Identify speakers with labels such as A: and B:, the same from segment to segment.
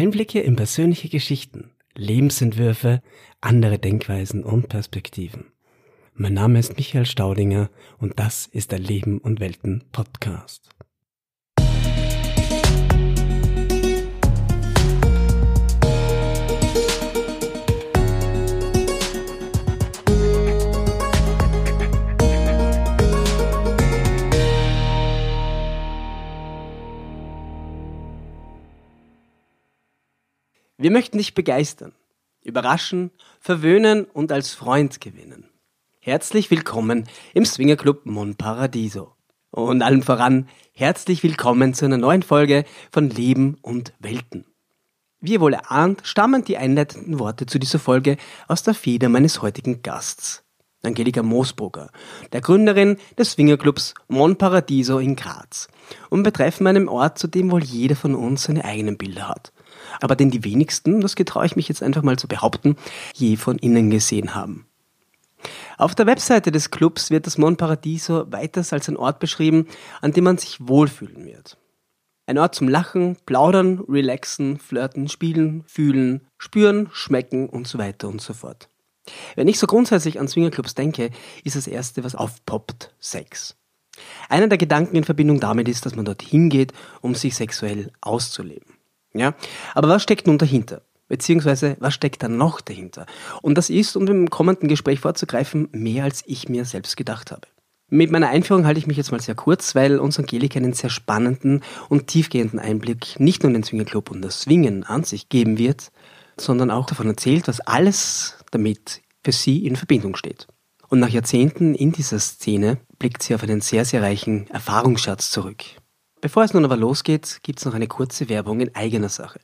A: Einblicke in persönliche Geschichten, Lebensentwürfe, andere Denkweisen und Perspektiven. Mein Name ist Michael Staudinger und das ist der Leben und Welten Podcast. Wir möchten dich begeistern, überraschen, verwöhnen und als Freund gewinnen. Herzlich willkommen im Swingerclub Mon Paradiso. Und allen voran herzlich willkommen zu einer neuen Folge von Leben und Welten. Wie ihr wohl erahnt, stammen die einleitenden Worte zu dieser Folge aus der Feder meines heutigen Gasts, Angelika Moosbrugger, der Gründerin des Swingerclubs Mon Paradiso in Graz und betreffen einen Ort, zu dem wohl jeder von uns seine eigenen Bilder hat aber den die wenigsten, das getraue ich mich jetzt einfach mal zu behaupten, je von innen gesehen haben. Auf der Webseite des Clubs wird das Mon Paradiso weiters als ein Ort beschrieben, an dem man sich wohlfühlen wird. Ein Ort zum Lachen, Plaudern, Relaxen, Flirten, Spielen, Fühlen, Spüren, Schmecken und so weiter und so fort. Wenn ich so grundsätzlich an Swingerclubs denke, ist das erste, was aufpoppt, Sex. Einer der Gedanken in Verbindung damit ist, dass man dort hingeht, um sich sexuell auszuleben. Ja? Aber was steckt nun dahinter? Beziehungsweise, was steckt da noch dahinter? Und das ist, um im kommenden Gespräch vorzugreifen, mehr als ich mir selbst gedacht habe. Mit meiner Einführung halte ich mich jetzt mal sehr kurz, weil uns Angelika einen sehr spannenden und tiefgehenden Einblick nicht nur in den Swingerclub und das Swingen an sich geben wird, sondern auch davon erzählt, was alles damit für sie in Verbindung steht. Und nach Jahrzehnten in dieser Szene blickt sie auf einen sehr, sehr reichen Erfahrungsschatz zurück. Bevor es nun aber losgeht, gibt es noch eine kurze Werbung in eigener Sache.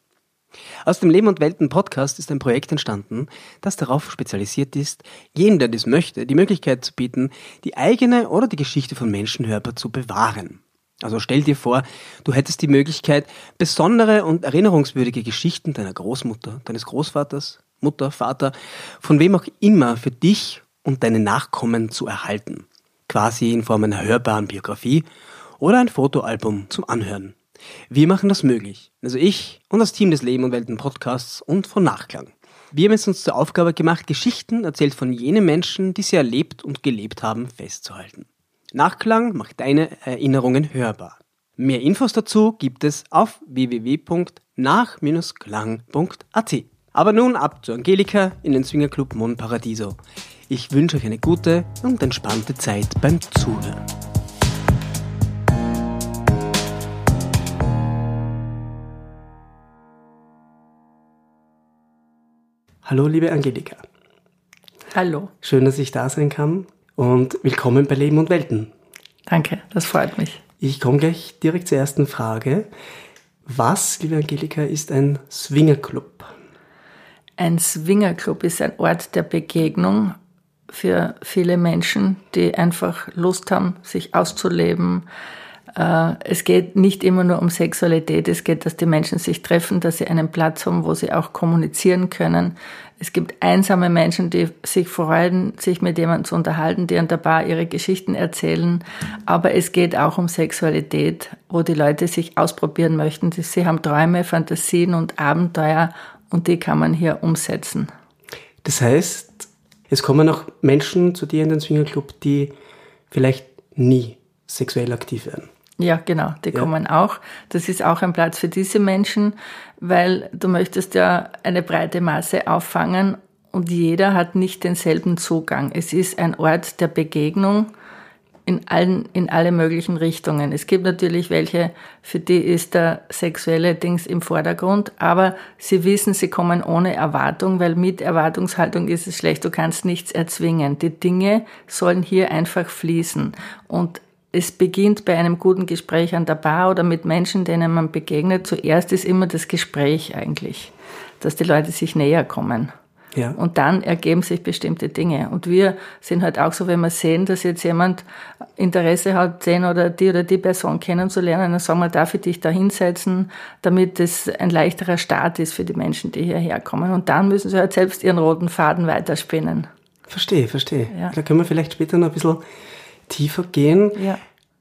A: Aus dem Leben und Welten Podcast ist ein Projekt entstanden, das darauf spezialisiert ist, jedem, der dies möchte, die Möglichkeit zu bieten, die eigene oder die Geschichte von Menschen hörbar zu bewahren. Also stell dir vor, du hättest die Möglichkeit, besondere und erinnerungswürdige Geschichten deiner Großmutter, deines Großvaters, Mutter, Vater, von wem auch immer für dich und deine Nachkommen zu erhalten. Quasi in Form einer hörbaren Biografie oder ein Fotoalbum zum Anhören. Wir machen das möglich. Also ich und das Team des Leben und Welten Podcasts und von Nachklang. Wir haben es uns zur Aufgabe gemacht, Geschichten erzählt von jenen Menschen, die sie erlebt und gelebt haben, festzuhalten. Nachklang macht deine Erinnerungen hörbar. Mehr Infos dazu gibt es auf www.nach-klang.at. Aber nun ab zu Angelika in den Swingerclub Mon Paradiso. Ich wünsche euch eine gute und entspannte Zeit beim Zuhören. Hallo, liebe Angelika.
B: Hallo.
A: Schön, dass ich da sein kann und willkommen bei Leben und Welten.
B: Danke, das freut mich.
A: Ich komme gleich direkt zur ersten Frage. Was, liebe Angelika, ist ein Swingerclub?
B: Ein Swingerclub ist ein Ort der Begegnung für viele Menschen, die einfach Lust haben, sich auszuleben, es geht nicht immer nur um Sexualität, es geht, dass die Menschen sich treffen, dass sie einen Platz haben, wo sie auch kommunizieren können. Es gibt einsame Menschen, die sich freuen, sich mit jemandem zu unterhalten, die an der Bar ihre Geschichten erzählen. Aber es geht auch um Sexualität, wo die Leute sich ausprobieren möchten. Sie haben Träume, Fantasien und Abenteuer und die kann man hier umsetzen.
A: Das heißt, es kommen auch Menschen zu dir in den Swingerclub, die vielleicht nie sexuell aktiv werden.
B: Ja, genau, die ja. kommen auch. Das ist auch ein Platz für diese Menschen, weil du möchtest ja eine breite Masse auffangen und jeder hat nicht denselben Zugang. Es ist ein Ort der Begegnung in allen, in alle möglichen Richtungen. Es gibt natürlich welche, für die ist der sexuelle Dings im Vordergrund, aber sie wissen, sie kommen ohne Erwartung, weil mit Erwartungshaltung ist es schlecht. Du kannst nichts erzwingen. Die Dinge sollen hier einfach fließen. Und es beginnt bei einem guten Gespräch an der Bar oder mit Menschen, denen man begegnet. Zuerst ist immer das Gespräch eigentlich, dass die Leute sich näher kommen. Ja. Und dann ergeben sich bestimmte Dinge. Und wir sind halt auch so, wenn wir sehen, dass jetzt jemand Interesse hat, den oder die oder die Person kennenzulernen, dann sagen wir, darf ich dich da hinsetzen, damit es ein leichterer Start ist für die Menschen, die hierher kommen. Und dann müssen sie halt selbst ihren roten Faden weiterspinnen.
A: Verstehe, verstehe. Ja. Da können wir vielleicht später noch ein bisschen tiefer gehen. Ja.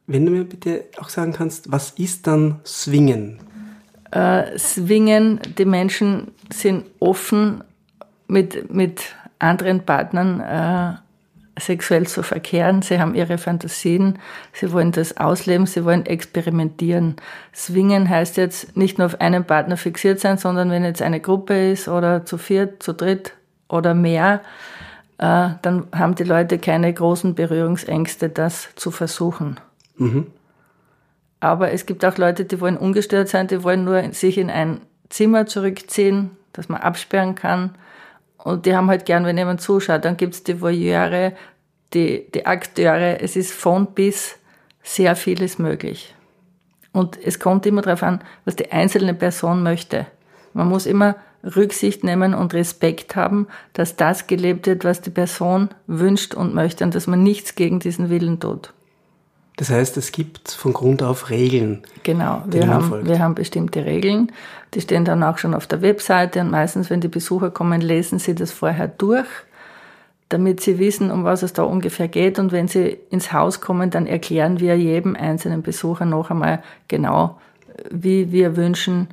A: Wenn du mir bitte auch sagen kannst, was ist dann Swingen?
B: äh, swingen. Die Menschen sind offen, mit, mit anderen Partnern äh, sexuell zu verkehren. Sie haben ihre Fantasien, sie wollen das ausleben, sie wollen experimentieren. Swingen heißt jetzt nicht nur auf einen Partner fixiert sein, sondern wenn jetzt eine Gruppe ist oder zu viert, zu dritt oder mehr, äh, dann haben die Leute keine großen Berührungsängste, das zu versuchen. Mhm. Aber es gibt auch Leute, die wollen ungestört sein, die wollen nur sich in ein Zimmer zurückziehen, das man absperren kann und die haben halt gern, wenn jemand zuschaut. Dann gibt's die Voyeure, die, die Akteure. Es ist von bis sehr vieles möglich. Und es kommt immer darauf an, was die einzelne Person möchte. Man muss immer Rücksicht nehmen und Respekt haben, dass das gelebt wird, was die Person wünscht und möchte und dass man nichts gegen diesen Willen tut.
A: Das heißt, es gibt von Grund auf Regeln.
B: Genau, wir haben, wir haben bestimmte Regeln. Die stehen dann auch schon auf der Webseite und meistens, wenn die Besucher kommen, lesen sie das vorher durch, damit sie wissen, um was es da ungefähr geht. Und wenn sie ins Haus kommen, dann erklären wir jedem einzelnen Besucher noch einmal genau, wie wir wünschen,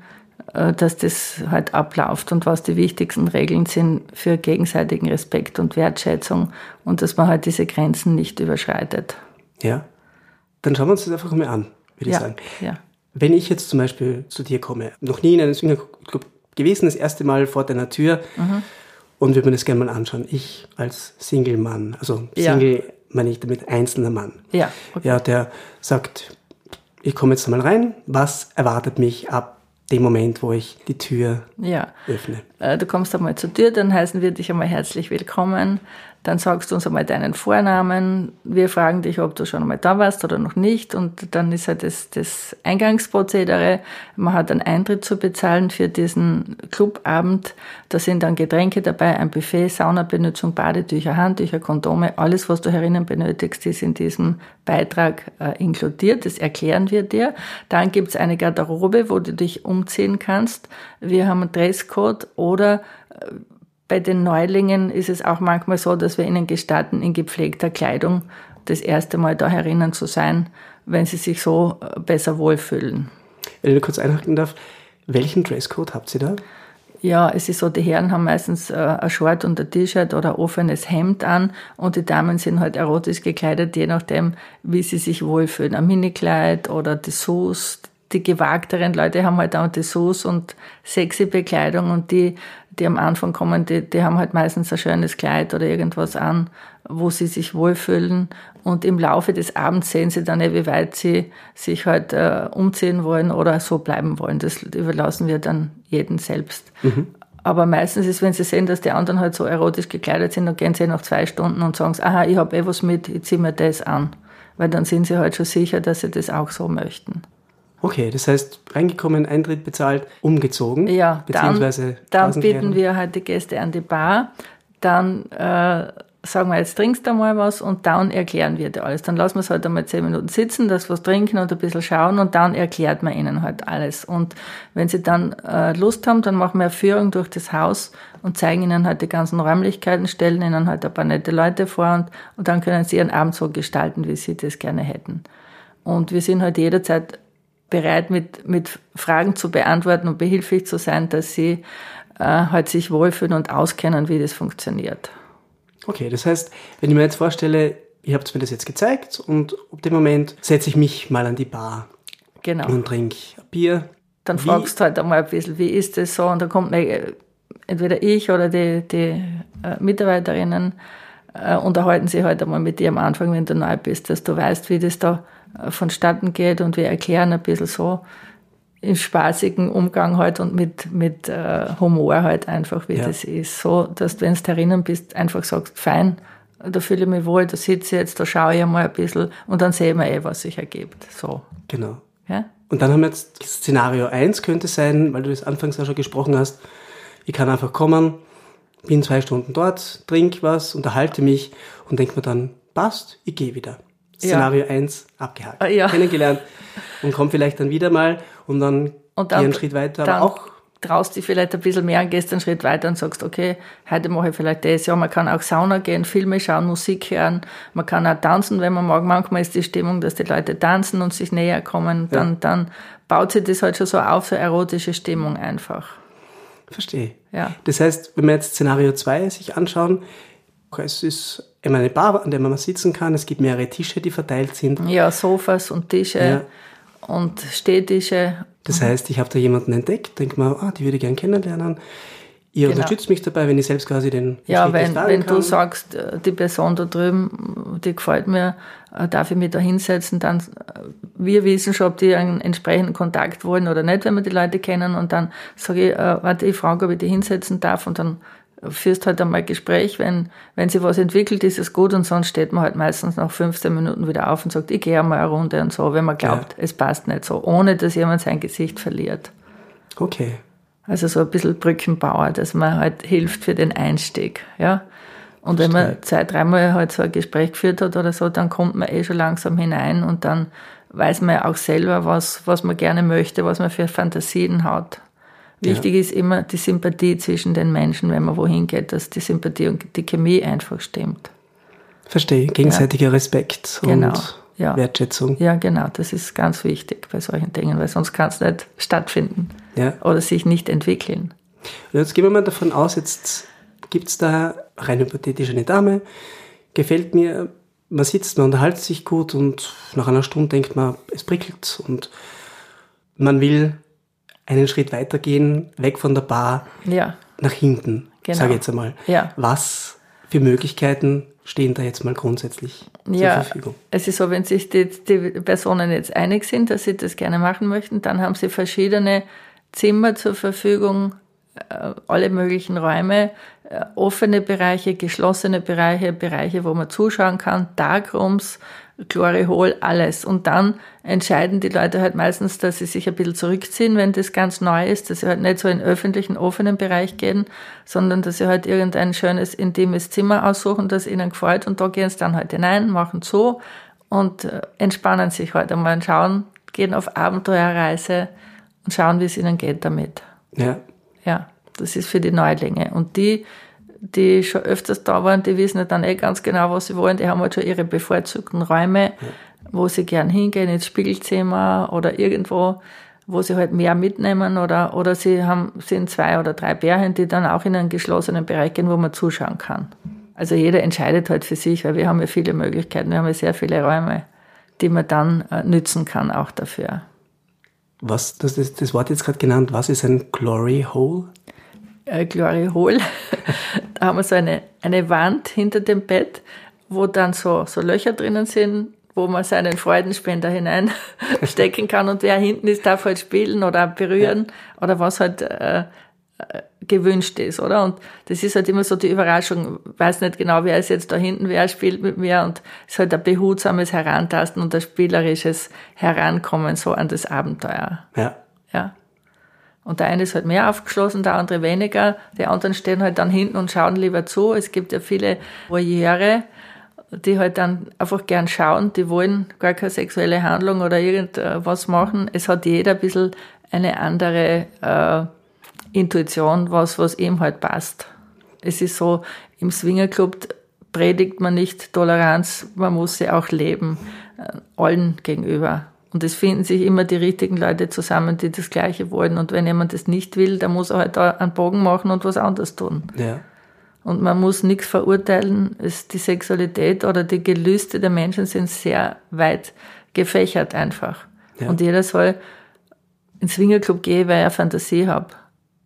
B: dass das halt abläuft und was die wichtigsten Regeln sind für gegenseitigen Respekt und Wertschätzung und dass man halt diese Grenzen nicht überschreitet.
A: Ja. Dann schauen wir uns das einfach mal an, würde ja, ich sagen. Ja. Wenn ich jetzt zum Beispiel zu dir komme, noch nie in einem Swingerclub gewesen, das erste Mal vor deiner Tür mhm. und würde mir das gerne mal anschauen. Ich als Single-Mann, also Single ja. meine ich damit einzelner Mann. Ja, okay. ja, der sagt, ich komme jetzt mal rein, was erwartet mich ab dem Moment, wo ich die Tür ja. öffne?
B: Äh, du kommst einmal zur Tür, dann heißen wir dich einmal herzlich willkommen. Dann sagst du uns einmal deinen Vornamen. Wir fragen dich, ob du schon einmal da warst oder noch nicht. Und dann ist halt das, das Eingangsprozedere. Man hat einen Eintritt zu bezahlen für diesen Clubabend. Da sind dann Getränke dabei, ein Buffet, Saunabenutzung, Badetücher, Handtücher, Kondome. Alles, was du herinnen benötigst, ist in diesem Beitrag äh, inkludiert. Das erklären wir dir. Dann gibt's eine Garderobe, wo du dich umziehen kannst. Wir haben einen Dresscode oder äh, bei den Neulingen ist es auch manchmal so, dass wir ihnen gestatten, in gepflegter Kleidung das erste Mal da herinnen zu sein, wenn sie sich so äh, besser wohlfühlen.
A: Wenn ich kurz einhaken darf, welchen Dresscode habt ihr da?
B: Ja, es ist so, die Herren haben meistens äh, ein Short und ein T-Shirt oder ein offenes Hemd an und die Damen sind halt erotisch gekleidet, je nachdem, wie sie sich wohlfühlen. Ein Minikleid oder Dessous. Die gewagteren Leute haben halt auch Dessous und sexy Bekleidung und die die am Anfang kommen, die, die haben halt meistens ein schönes Kleid oder irgendwas an, wo sie sich wohlfühlen. Und im Laufe des Abends sehen sie dann, wie weit sie sich halt äh, umziehen wollen oder so bleiben wollen. Das überlassen wir dann jeden selbst. Mhm. Aber meistens ist, wenn sie sehen, dass die anderen halt so erotisch gekleidet sind, dann gehen sie nach zwei Stunden und sagen, aha, ich habe eh was mit, ich ziehe mir das an. Weil dann sind sie halt schon sicher, dass sie das auch so möchten.
A: Okay, das heißt, reingekommen, Eintritt bezahlt, umgezogen.
B: Ja, beziehungsweise dann, dann bieten wir halt die Gäste an die Bar. Dann äh, sagen wir, jetzt trinkst du mal was und dann erklären wir dir alles. Dann lassen wir es halt einmal zehn Minuten sitzen, das was trinken und ein bisschen schauen und dann erklärt man ihnen halt alles. Und wenn sie dann äh, Lust haben, dann machen wir eine Führung durch das Haus und zeigen ihnen halt die ganzen Räumlichkeiten, stellen ihnen halt ein paar nette Leute vor und, und dann können sie ihren Abend so gestalten, wie sie das gerne hätten. Und wir sind halt jederzeit bereit, mit, mit Fragen zu beantworten und behilflich zu sein, dass sie äh, halt sich wohlfühlen und auskennen, wie das funktioniert.
A: Okay, das heißt, wenn ich mir jetzt vorstelle, ihr habt mir das jetzt gezeigt und ab dem Moment setze ich mich mal an die Bar genau. und trinke Bier.
B: Dann wie? fragst du halt einmal ein bisschen, wie ist das so? Und dann kommt mir, äh, entweder ich oder die, die äh, Mitarbeiterinnen äh, unterhalten sich halt einmal mit dir am Anfang, wenn du neu bist, dass du weißt, wie das da vonstatten geht und wir erklären ein bisschen so im spaßigen Umgang halt und mit, mit äh, Humor halt einfach, wie ja. das ist. So, dass du, wenn du erinnern bist, einfach sagst, fein, da fühle ich mich wohl, da sitze ich jetzt, da schaue ich mal ein bisschen und dann sehen wir eh, was sich ergibt. So.
A: Genau. Ja? Und dann haben wir jetzt Szenario 1 könnte sein, weil du das anfangs auch schon gesprochen hast, ich kann einfach kommen, bin zwei Stunden dort, trinke was, unterhalte mich und denke mir dann, passt, ich gehe wieder. Szenario ja. 1 abgehakt, ah, ja. kennengelernt und kommt vielleicht dann wieder mal und dann, und dann einen Schritt weiter, aber auch
B: traust dich vielleicht ein bisschen mehr und gehst einen Schritt weiter und sagst, okay, heute mache ich vielleicht das. Ja, man kann auch Sauna gehen, Filme schauen, Musik hören. Man kann auch tanzen, wenn man mag. Manchmal ist die Stimmung, dass die Leute tanzen und sich näher kommen. Dann, ja. dann baut sich das halt schon so auf, so erotische Stimmung einfach.
A: Verstehe. Ja. Das heißt, wenn wir jetzt Szenario 2 sich anschauen, es ist immer eine Bar, an der man sitzen kann. Es gibt mehrere Tische, die verteilt sind.
B: Ja, Sofas und Tische ja. und Stehtische.
A: Das heißt, ich habe da jemanden entdeckt, denke mal, ah, die würde ich gerne kennenlernen. Ihr genau. unterstützt mich dabei, wenn ich selbst quasi den
B: Ja, wenn, wenn kann. du sagst, äh, die Person da drüben, die gefällt mir, äh, darf ich mich da hinsetzen, dann äh, wir wissen schon, ob die einen entsprechenden Kontakt wollen oder nicht, wenn wir die Leute kennen und dann sage ich, warte, ich frage, ob ich die hinsetzen darf und dann führst halt einmal Gespräch, wenn, wenn sich was entwickelt, ist es gut und sonst steht man halt meistens nach 15 Minuten wieder auf und sagt, ich gehe einmal eine Runde und so, wenn man glaubt, ja. es passt nicht so, ohne dass jemand sein Gesicht verliert.
A: Okay.
B: Also so ein bisschen Brückenbauer, dass man halt hilft für den Einstieg, ja. Und wenn man zwei, dreimal halt so ein Gespräch geführt hat oder so, dann kommt man eh schon langsam hinein und dann weiß man ja auch selber, was, was man gerne möchte, was man für Fantasien hat. Wichtig ja. ist immer die Sympathie zwischen den Menschen, wenn man wohin geht, dass die Sympathie und die Chemie einfach stimmt.
A: Verstehe, gegenseitiger ja. Respekt genau. und ja. Wertschätzung.
B: Ja, genau, das ist ganz wichtig bei solchen Dingen, weil sonst kann es nicht stattfinden ja. oder sich nicht entwickeln.
A: Und jetzt gehen wir mal davon aus, jetzt gibt es da rein hypothetisch eine Dame, gefällt mir, man sitzt, man unterhält sich gut und nach einer Stunde denkt man, es prickelt und man will einen Schritt weitergehen, weg von der Bar, ja. nach hinten, genau. sage ich jetzt einmal. Ja. Was für Möglichkeiten stehen da jetzt mal grundsätzlich ja, zur Verfügung?
B: Es ist so, wenn sich die, die Personen jetzt einig sind, dass sie das gerne machen möchten, dann haben sie verschiedene Zimmer zur Verfügung, äh, alle möglichen Räume, äh, offene Bereiche, geschlossene Bereiche, Bereiche, wo man zuschauen kann, Darkrooms, Chlorihol, alles. Und dann entscheiden die Leute halt meistens, dass sie sich ein bisschen zurückziehen, wenn das ganz neu ist, dass sie halt nicht so in öffentlichen, offenen Bereich gehen, sondern dass sie halt irgendein schönes, intimes Zimmer aussuchen, das ihnen gefällt und da gehen sie dann halt hinein, machen so und äh, entspannen sich halt einmal und schauen, gehen auf Abenteuerreise und schauen, wie es ihnen geht damit.
A: Ja.
B: Ja, das ist für die Neulinge. Und die, die schon öfters da waren, die wissen ja dann eh ganz genau, was sie wollen. Die haben halt schon ihre bevorzugten Räume, ja. wo sie gern hingehen, ins Spiegelzimmer oder irgendwo, wo sie halt mehr mitnehmen oder, oder sie haben, sind zwei oder drei Bärchen, die dann auch in einen geschlossenen Bereich gehen, wo man zuschauen kann. Also jeder entscheidet halt für sich, weil wir haben ja viele Möglichkeiten, wir haben ja sehr viele Räume, die man dann äh, nützen kann auch dafür.
A: Was, das, das, das Wort jetzt gerade genannt, was ist ein Glory Hole?
B: Äh, Glory Hole. da haben wir so eine, eine Wand hinter dem Bett, wo dann so, so Löcher drinnen sind, wo man seinen Freudenspender hineinstecken kann und wer hinten ist, darf halt spielen oder berühren ja. oder was halt äh, äh, gewünscht ist, oder? Und das ist halt immer so die Überraschung, weiß nicht genau, wer ist jetzt da hinten, wer spielt mit mir und es ist halt ein behutsames Herantasten und ein spielerisches Herankommen so an das Abenteuer.
A: Ja.
B: Ja. Und der eine ist halt mehr aufgeschlossen, der andere weniger. Die anderen stehen halt dann hinten und schauen lieber zu. Es gibt ja viele Voyeure, die halt dann einfach gern schauen. Die wollen gar keine sexuelle Handlung oder irgendwas machen. Es hat jeder ein bisschen eine andere äh, Intuition, was, was ihm halt passt. Es ist so, im Swingerclub predigt man nicht Toleranz, man muss sie auch leben, äh, allen gegenüber. Und es finden sich immer die richtigen Leute zusammen, die das Gleiche wollen. Und wenn jemand das nicht will, dann muss er halt da einen Bogen machen und was anderes tun.
A: Ja.
B: Und man muss nichts verurteilen. Es, die Sexualität oder die Gelüste der Menschen sind sehr weit gefächert einfach. Ja. Und jeder soll ins Swingerclub gehen, weil ich Fantasie habe,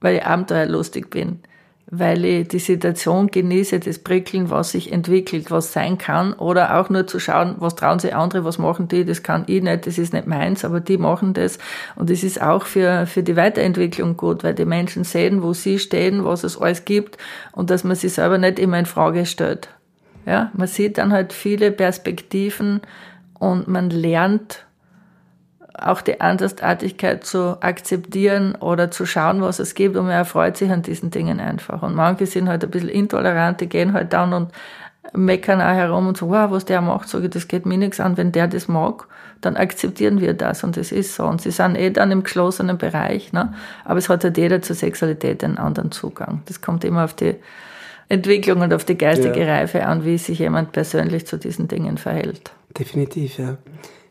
B: weil ich abenteuerlustig bin weil ich die Situation genieße, das Prickeln, was sich entwickelt, was sein kann, oder auch nur zu schauen, was trauen sich andere, was machen die, das kann ich nicht, das ist nicht meins, aber die machen das. Und es ist auch für, für die Weiterentwicklung gut, weil die Menschen sehen, wo sie stehen, was es alles gibt und dass man sich selber nicht immer in Frage stellt. Ja, man sieht dann halt viele Perspektiven und man lernt, auch die Andersartigkeit zu akzeptieren oder zu schauen, was es gibt und man erfreut sich an diesen Dingen einfach. Und manche sind halt ein bisschen intolerant, die gehen halt dann und meckern auch herum und so, wow, was der macht, sage ich, das geht mir nichts an. Wenn der das mag, dann akzeptieren wir das und das ist so. Und sie sind eh dann im geschlossenen Bereich, ne? aber es hat halt jeder zur Sexualität einen anderen Zugang. Das kommt immer auf die Entwicklung und auf die geistige ja. Reife an, wie sich jemand persönlich zu diesen Dingen verhält.
A: Definitiv, ja.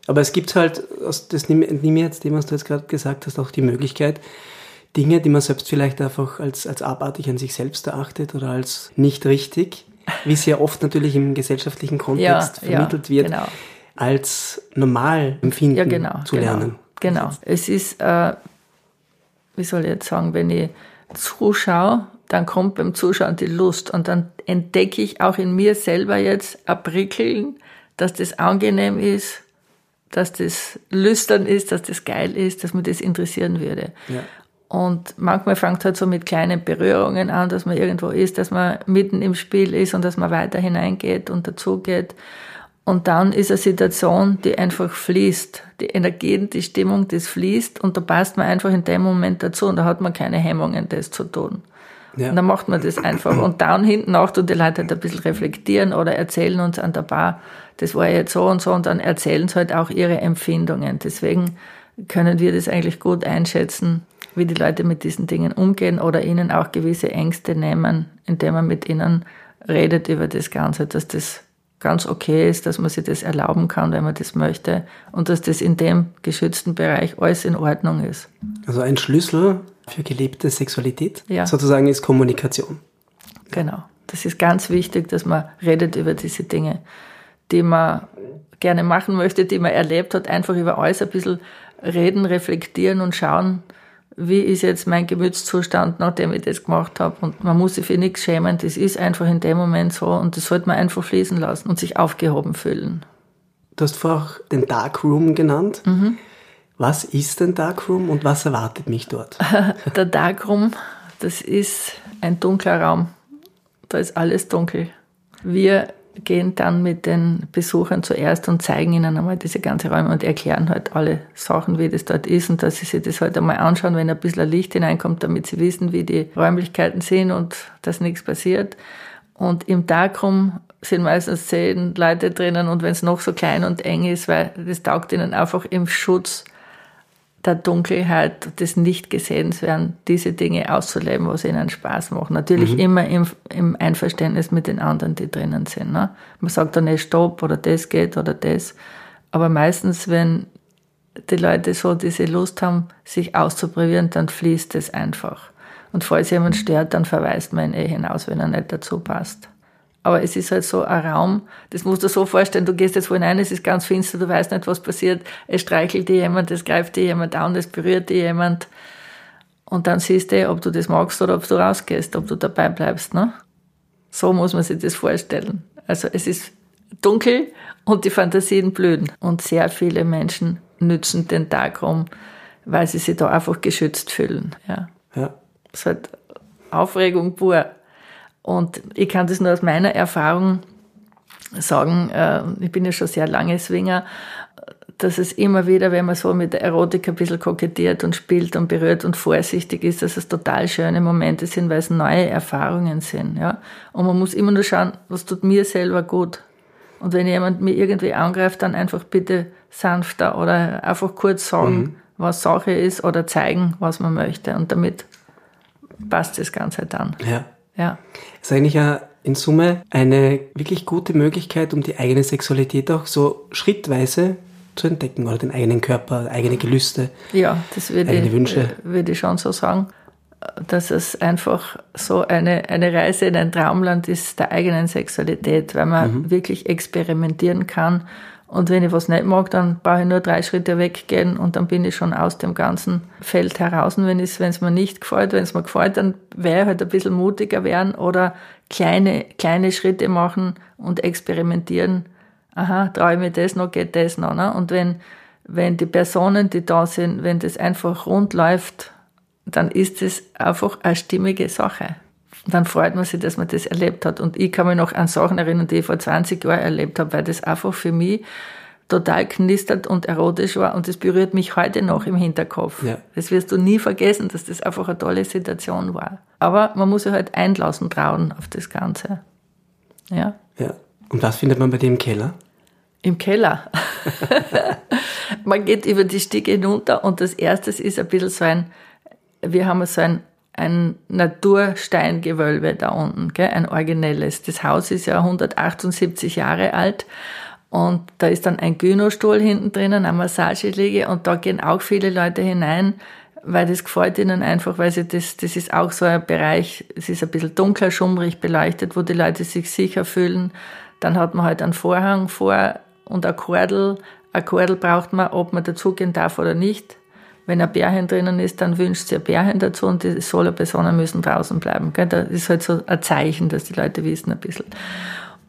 A: Aber es gibt halt, das nehme ich jetzt dem, was du jetzt gerade gesagt hast, auch die Möglichkeit, Dinge, die man selbst vielleicht einfach als, als abartig an sich selbst erachtet oder als nicht richtig, wie ja oft natürlich im gesellschaftlichen Kontext ja, vermittelt ja, wird, genau. als normal empfinden ja, genau, zu
B: genau,
A: lernen.
B: Genau. Es ist, äh, wie soll ich jetzt sagen, wenn ich zuschaue, dann kommt beim Zuschauen die Lust und dann entdecke ich auch in mir selber jetzt ein Prickeln, dass das angenehm ist, dass das lüstern ist, dass das geil ist, dass mir das interessieren würde. Ja. Und manchmal fängt es halt so mit kleinen Berührungen an, dass man irgendwo ist, dass man mitten im Spiel ist und dass man weiter hineingeht und dazugeht. Und dann ist eine Situation, die einfach fließt. Die Energie, die Stimmung, das fließt und da passt man einfach in dem Moment dazu und da hat man keine Hemmungen, das zu tun. Ja. Und dann macht man das einfach. Und dann hinten auch tun die Leute halt ein bisschen reflektieren oder erzählen uns an der Bar, das war jetzt so und so und dann erzählen sie halt auch ihre Empfindungen. Deswegen können wir das eigentlich gut einschätzen, wie die Leute mit diesen Dingen umgehen oder ihnen auch gewisse Ängste nehmen, indem man mit ihnen redet über das Ganze, dass das ganz okay ist, dass man sich das erlauben kann, wenn man das möchte und dass das in dem geschützten Bereich alles in Ordnung ist.
A: Also ein Schlüssel für gelebte Sexualität ja. sozusagen ist Kommunikation.
B: Genau. Das ist ganz wichtig, dass man redet über diese Dinge, die man gerne machen möchte, die man erlebt hat, einfach über alles ein bisschen reden, reflektieren und schauen, wie ist jetzt mein Gemütszustand, nachdem ich das gemacht habe. Und man muss sich für nichts schämen. Das ist einfach in dem Moment so und das sollte man einfach fließen lassen und sich aufgehoben fühlen.
A: Du hast vorher den Darkroom genannt. Mhm. Was ist ein Darkroom und was erwartet mich dort?
B: Der Darkroom, das ist ein dunkler Raum. Da ist alles dunkel. Wir gehen dann mit den Besuchern zuerst und zeigen ihnen einmal diese ganze Räume und erklären halt alle Sachen, wie das dort ist und dass sie sich das halt einmal anschauen, wenn ein bisschen Licht hineinkommt, damit sie wissen, wie die Räumlichkeiten sind und dass nichts passiert. Und im Darkroom sind meistens zehn Leute drinnen und wenn es noch so klein und eng ist, weil das taugt ihnen einfach im Schutz der Dunkelheit, des Nicht-Gesehenswerden, diese Dinge auszuleben, was ihnen Spaß macht. Natürlich mhm. immer im, im, Einverständnis mit den anderen, die drinnen sind. Ne? Man sagt dann nicht Stopp oder das geht oder das. Aber meistens, wenn die Leute so diese Lust haben, sich auszuprobieren, dann fließt es einfach. Und falls jemand stört, dann verweist man ihn eh hinaus, wenn er nicht dazu passt. Aber es ist halt so ein Raum, das musst du so vorstellen, du gehst jetzt wo hinein, es ist ganz finster, du weißt nicht, was passiert. Es streichelt dir jemand, es greift dir jemand an, es berührt dir jemand. Und dann siehst du, ob du das magst oder ob du rausgehst, ob du dabei bleibst. Ne? So muss man sich das vorstellen. Also es ist dunkel und die Fantasien blühen. Und sehr viele Menschen nützen den Tag rum, weil sie sich da einfach geschützt fühlen. Ja. ja. Es ist halt Aufregung pur. Und ich kann das nur aus meiner Erfahrung sagen, äh, ich bin ja schon sehr lange Swinger, dass es immer wieder, wenn man so mit der Erotik ein bisschen kokettiert und spielt und berührt und vorsichtig ist, dass es total schöne Momente sind, weil es neue Erfahrungen sind. Ja? Und man muss immer nur schauen, was tut mir selber gut. Und wenn jemand mir irgendwie angreift, dann einfach bitte sanfter oder einfach kurz sagen, mhm. was Sache ist oder zeigen, was man möchte. Und damit passt das Ganze dann.
A: Ja. Ja. Das ist eigentlich ja in Summe eine wirklich gute Möglichkeit, um die eigene Sexualität auch so schrittweise zu entdecken oder den eigenen Körper, eigene Gelüste,
B: ja, das würde eigene
A: ich, Wünsche.
B: Würde ich schon so sagen, dass es einfach so eine, eine Reise in ein Traumland ist der eigenen Sexualität, weil man mhm. wirklich experimentieren kann und wenn ich was nicht mag, dann brauche ich nur drei Schritte weggehen und dann bin ich schon aus dem ganzen Feld heraus. Und wenn es, mir nicht gefällt, wenn es mir gefällt, dann wäre ich halt ein bisschen mutiger werden oder kleine, kleine Schritte machen und experimentieren. Aha, traue ich mir das noch, geht das noch. Ne? Und wenn, wenn die Personen, die da sind, wenn das einfach rund läuft, dann ist es einfach eine stimmige Sache dann freut man sich, dass man das erlebt hat. Und ich kann mich noch an Sachen erinnern, die ich vor 20 Jahren erlebt habe, weil das einfach für mich total knistert und erotisch war und das berührt mich heute noch im Hinterkopf. Ja. Das wirst du nie vergessen, dass das einfach eine tolle Situation war. Aber man muss sich halt einlassen trauen auf das Ganze. Ja.
A: Ja. Und was findet man bei dir im Keller?
B: Im Keller. man geht über die Stiege hinunter und das erste ist ein bisschen so ein, wir haben so ein, ein Natursteingewölbe da unten, gell? ein originelles. Das Haus ist ja 178 Jahre alt und da ist dann ein Gynostuhl hinten drinnen, eine Massageliege und da gehen auch viele Leute hinein, weil das gefällt ihnen einfach, weil sie das, das ist auch so ein Bereich, es ist ein bisschen dunkler, schummrig beleuchtet, wo die Leute sich sicher fühlen. Dann hat man halt einen Vorhang vor und ein Kordel. Ein Kordel braucht man, ob man dazugehen darf oder nicht. Wenn ein Bärchen drinnen ist, dann wünscht sie ein Bärchen dazu und die Solo-Personen müssen draußen bleiben. Gell? Das ist halt so ein Zeichen, dass die Leute wissen ein bisschen.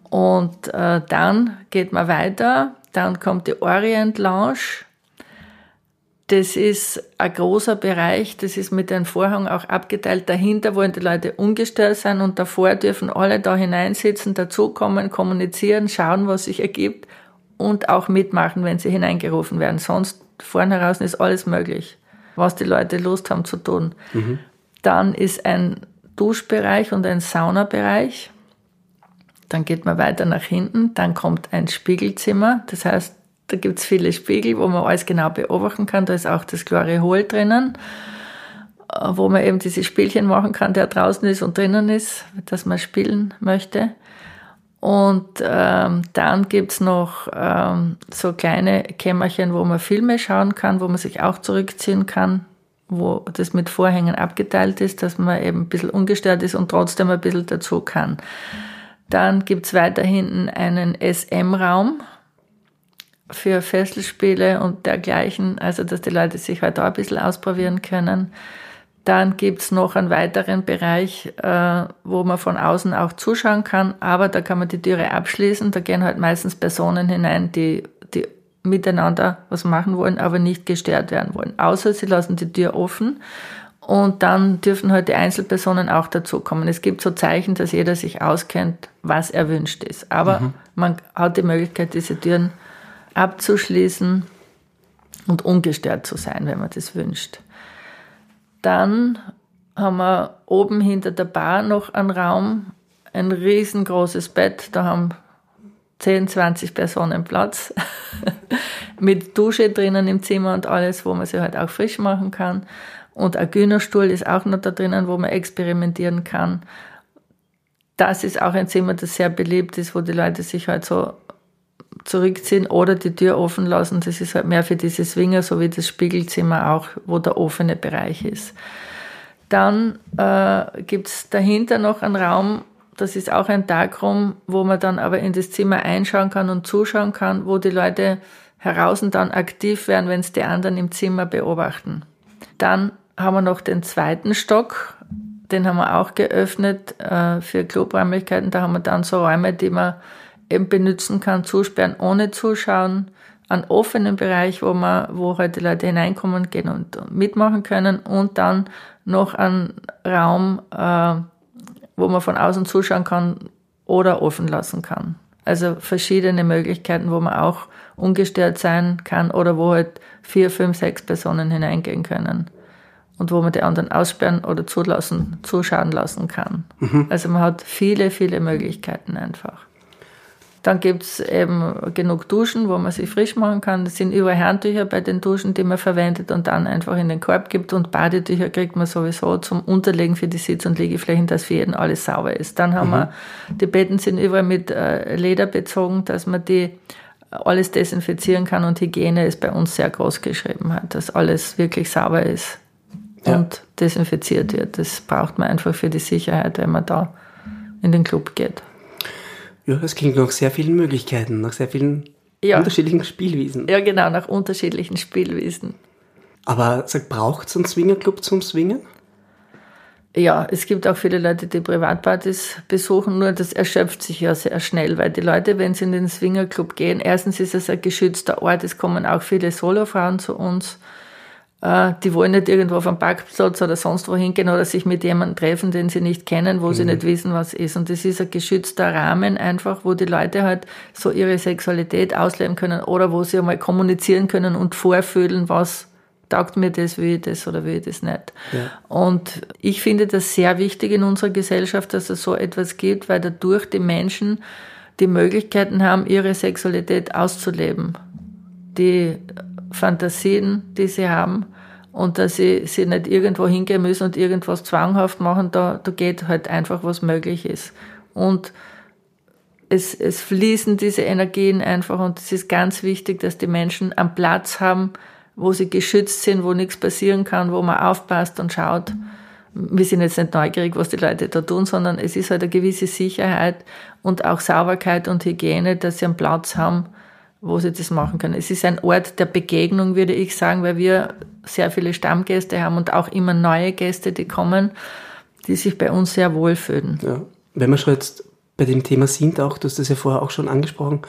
B: Und äh, dann geht man weiter, dann kommt die Orient Lounge. Das ist ein großer Bereich, das ist mit einem Vorhang auch abgeteilt. Dahinter wollen die Leute ungestört sein und davor dürfen alle da hineinsitzen, dazukommen, kommunizieren, schauen, was sich ergibt und auch mitmachen, wenn sie hineingerufen werden. Sonst vorne heraus ist alles möglich, was die Leute Lust haben zu tun. Mhm. Dann ist ein Duschbereich und ein Saunabereich. Dann geht man weiter nach hinten. Dann kommt ein Spiegelzimmer. Das heißt, da gibt es viele Spiegel, wo man alles genau beobachten kann. Da ist auch das Glory Hole drinnen, wo man eben diese Spielchen machen kann, der draußen ist und drinnen ist, dass man spielen möchte. Und ähm, dann gibt's noch ähm, so kleine Kämmerchen, wo man Filme schauen kann, wo man sich auch zurückziehen kann, wo das mit Vorhängen abgeteilt ist, dass man eben ein bisschen ungestört ist und trotzdem ein bisschen dazu kann. Dann gibt's weiter hinten einen SM-Raum für Fesselspiele und dergleichen, also dass die Leute sich halt auch ein bisschen ausprobieren können. Dann gibt's noch einen weiteren Bereich, äh, wo man von außen auch zuschauen kann, aber da kann man die Türe abschließen. Da gehen halt meistens Personen hinein, die, die miteinander was machen wollen, aber nicht gestört werden wollen. Außer sie lassen die Tür offen und dann dürfen halt die Einzelpersonen auch dazukommen. Es gibt so Zeichen, dass jeder sich auskennt, was erwünscht ist. Aber mhm. man hat die Möglichkeit, diese Türen abzuschließen und ungestört zu sein, wenn man das wünscht. Dann haben wir oben hinter der Bar noch einen Raum, ein riesengroßes Bett. Da haben 10, 20 Personen Platz. Mit Dusche drinnen im Zimmer und alles, wo man sich halt auch frisch machen kann. Und ein Gühnerstuhl ist auch noch da drinnen, wo man experimentieren kann. Das ist auch ein Zimmer, das sehr beliebt ist, wo die Leute sich halt so zurückziehen oder die Tür offen lassen. Das ist halt mehr für diese Swinger, so wie das Spiegelzimmer auch, wo der offene Bereich ist. Dann äh, gibt's dahinter noch einen Raum, das ist auch ein Darkroom, wo man dann aber in das Zimmer einschauen kann und zuschauen kann, wo die Leute heraus und dann aktiv werden, wenn es die anderen im Zimmer beobachten. Dann haben wir noch den zweiten Stock, den haben wir auch geöffnet äh, für Clubräumlichkeiten. Da haben wir dann so Räume, die man benutzen kann, zusperren ohne Zuschauen, einen offenen Bereich, wo man, wo halt die Leute hineinkommen gehen und mitmachen können und dann noch einen Raum, äh, wo man von außen zuschauen kann oder offen lassen kann. Also verschiedene Möglichkeiten, wo man auch ungestört sein kann oder wo halt vier, fünf, sechs Personen hineingehen können und wo man die anderen aussperren oder zulassen, zuschauen lassen kann. Mhm. Also man hat viele, viele Möglichkeiten einfach. Dann gibt's eben genug Duschen, wo man sich frisch machen kann. Es sind überall Handtücher bei den Duschen, die man verwendet und dann einfach in den Korb gibt. Und Badetücher kriegt man sowieso zum Unterlegen für die Sitz- und Liegeflächen, dass für jeden alles sauber ist. Dann haben mhm. wir, die Betten sind überall mit äh, Leder bezogen, dass man die alles desinfizieren kann und Hygiene ist bei uns sehr groß geschrieben, halt, dass alles wirklich sauber ist ja. und desinfiziert wird. Das braucht man einfach für die Sicherheit, wenn man da in den Club geht.
A: Ja, das klingt nach sehr vielen Möglichkeiten, nach sehr vielen ja. unterschiedlichen Spielwiesen.
B: Ja, genau, nach unterschiedlichen Spielwiesen.
A: Aber sag, braucht es einen Swingerclub zum Swingen?
B: Ja, es gibt auch viele Leute, die Privatpartys besuchen, nur das erschöpft sich ja sehr schnell, weil die Leute, wenn sie in den Swingerclub gehen, erstens ist es ein geschützter Ort, es kommen auch viele Solofrauen zu uns die wollen nicht irgendwo auf einem Parkplatz oder sonst wo hingehen oder sich mit jemandem treffen, den sie nicht kennen, wo mhm. sie nicht wissen, was ist. Und das ist ein geschützter Rahmen einfach, wo die Leute halt so ihre Sexualität ausleben können oder wo sie einmal kommunizieren können und vorfühlen, was taugt mir das, will ich das oder will ich das nicht. Ja. Und ich finde das sehr wichtig in unserer Gesellschaft, dass es so etwas gibt, weil dadurch die Menschen die Möglichkeiten haben, ihre Sexualität auszuleben. Die Fantasien, die sie haben und dass sie, sie nicht irgendwo hingehen müssen und irgendwas zwanghaft machen, da, da geht halt einfach, was möglich ist. Und es, es fließen diese Energien einfach und es ist ganz wichtig, dass die Menschen einen Platz haben, wo sie geschützt sind, wo nichts passieren kann, wo man aufpasst und schaut. Wir sind jetzt nicht neugierig, was die Leute da tun, sondern es ist halt eine gewisse Sicherheit und auch Sauberkeit und Hygiene, dass sie einen Platz haben, wo sie das machen können. Es ist ein Ort der Begegnung, würde ich sagen, weil wir sehr viele Stammgäste haben und auch immer neue Gäste, die kommen, die sich bei uns sehr wohlfühlen.
A: Ja. Wenn wir schon jetzt bei dem Thema sind auch, du hast das ja vorher auch schon angesprochen,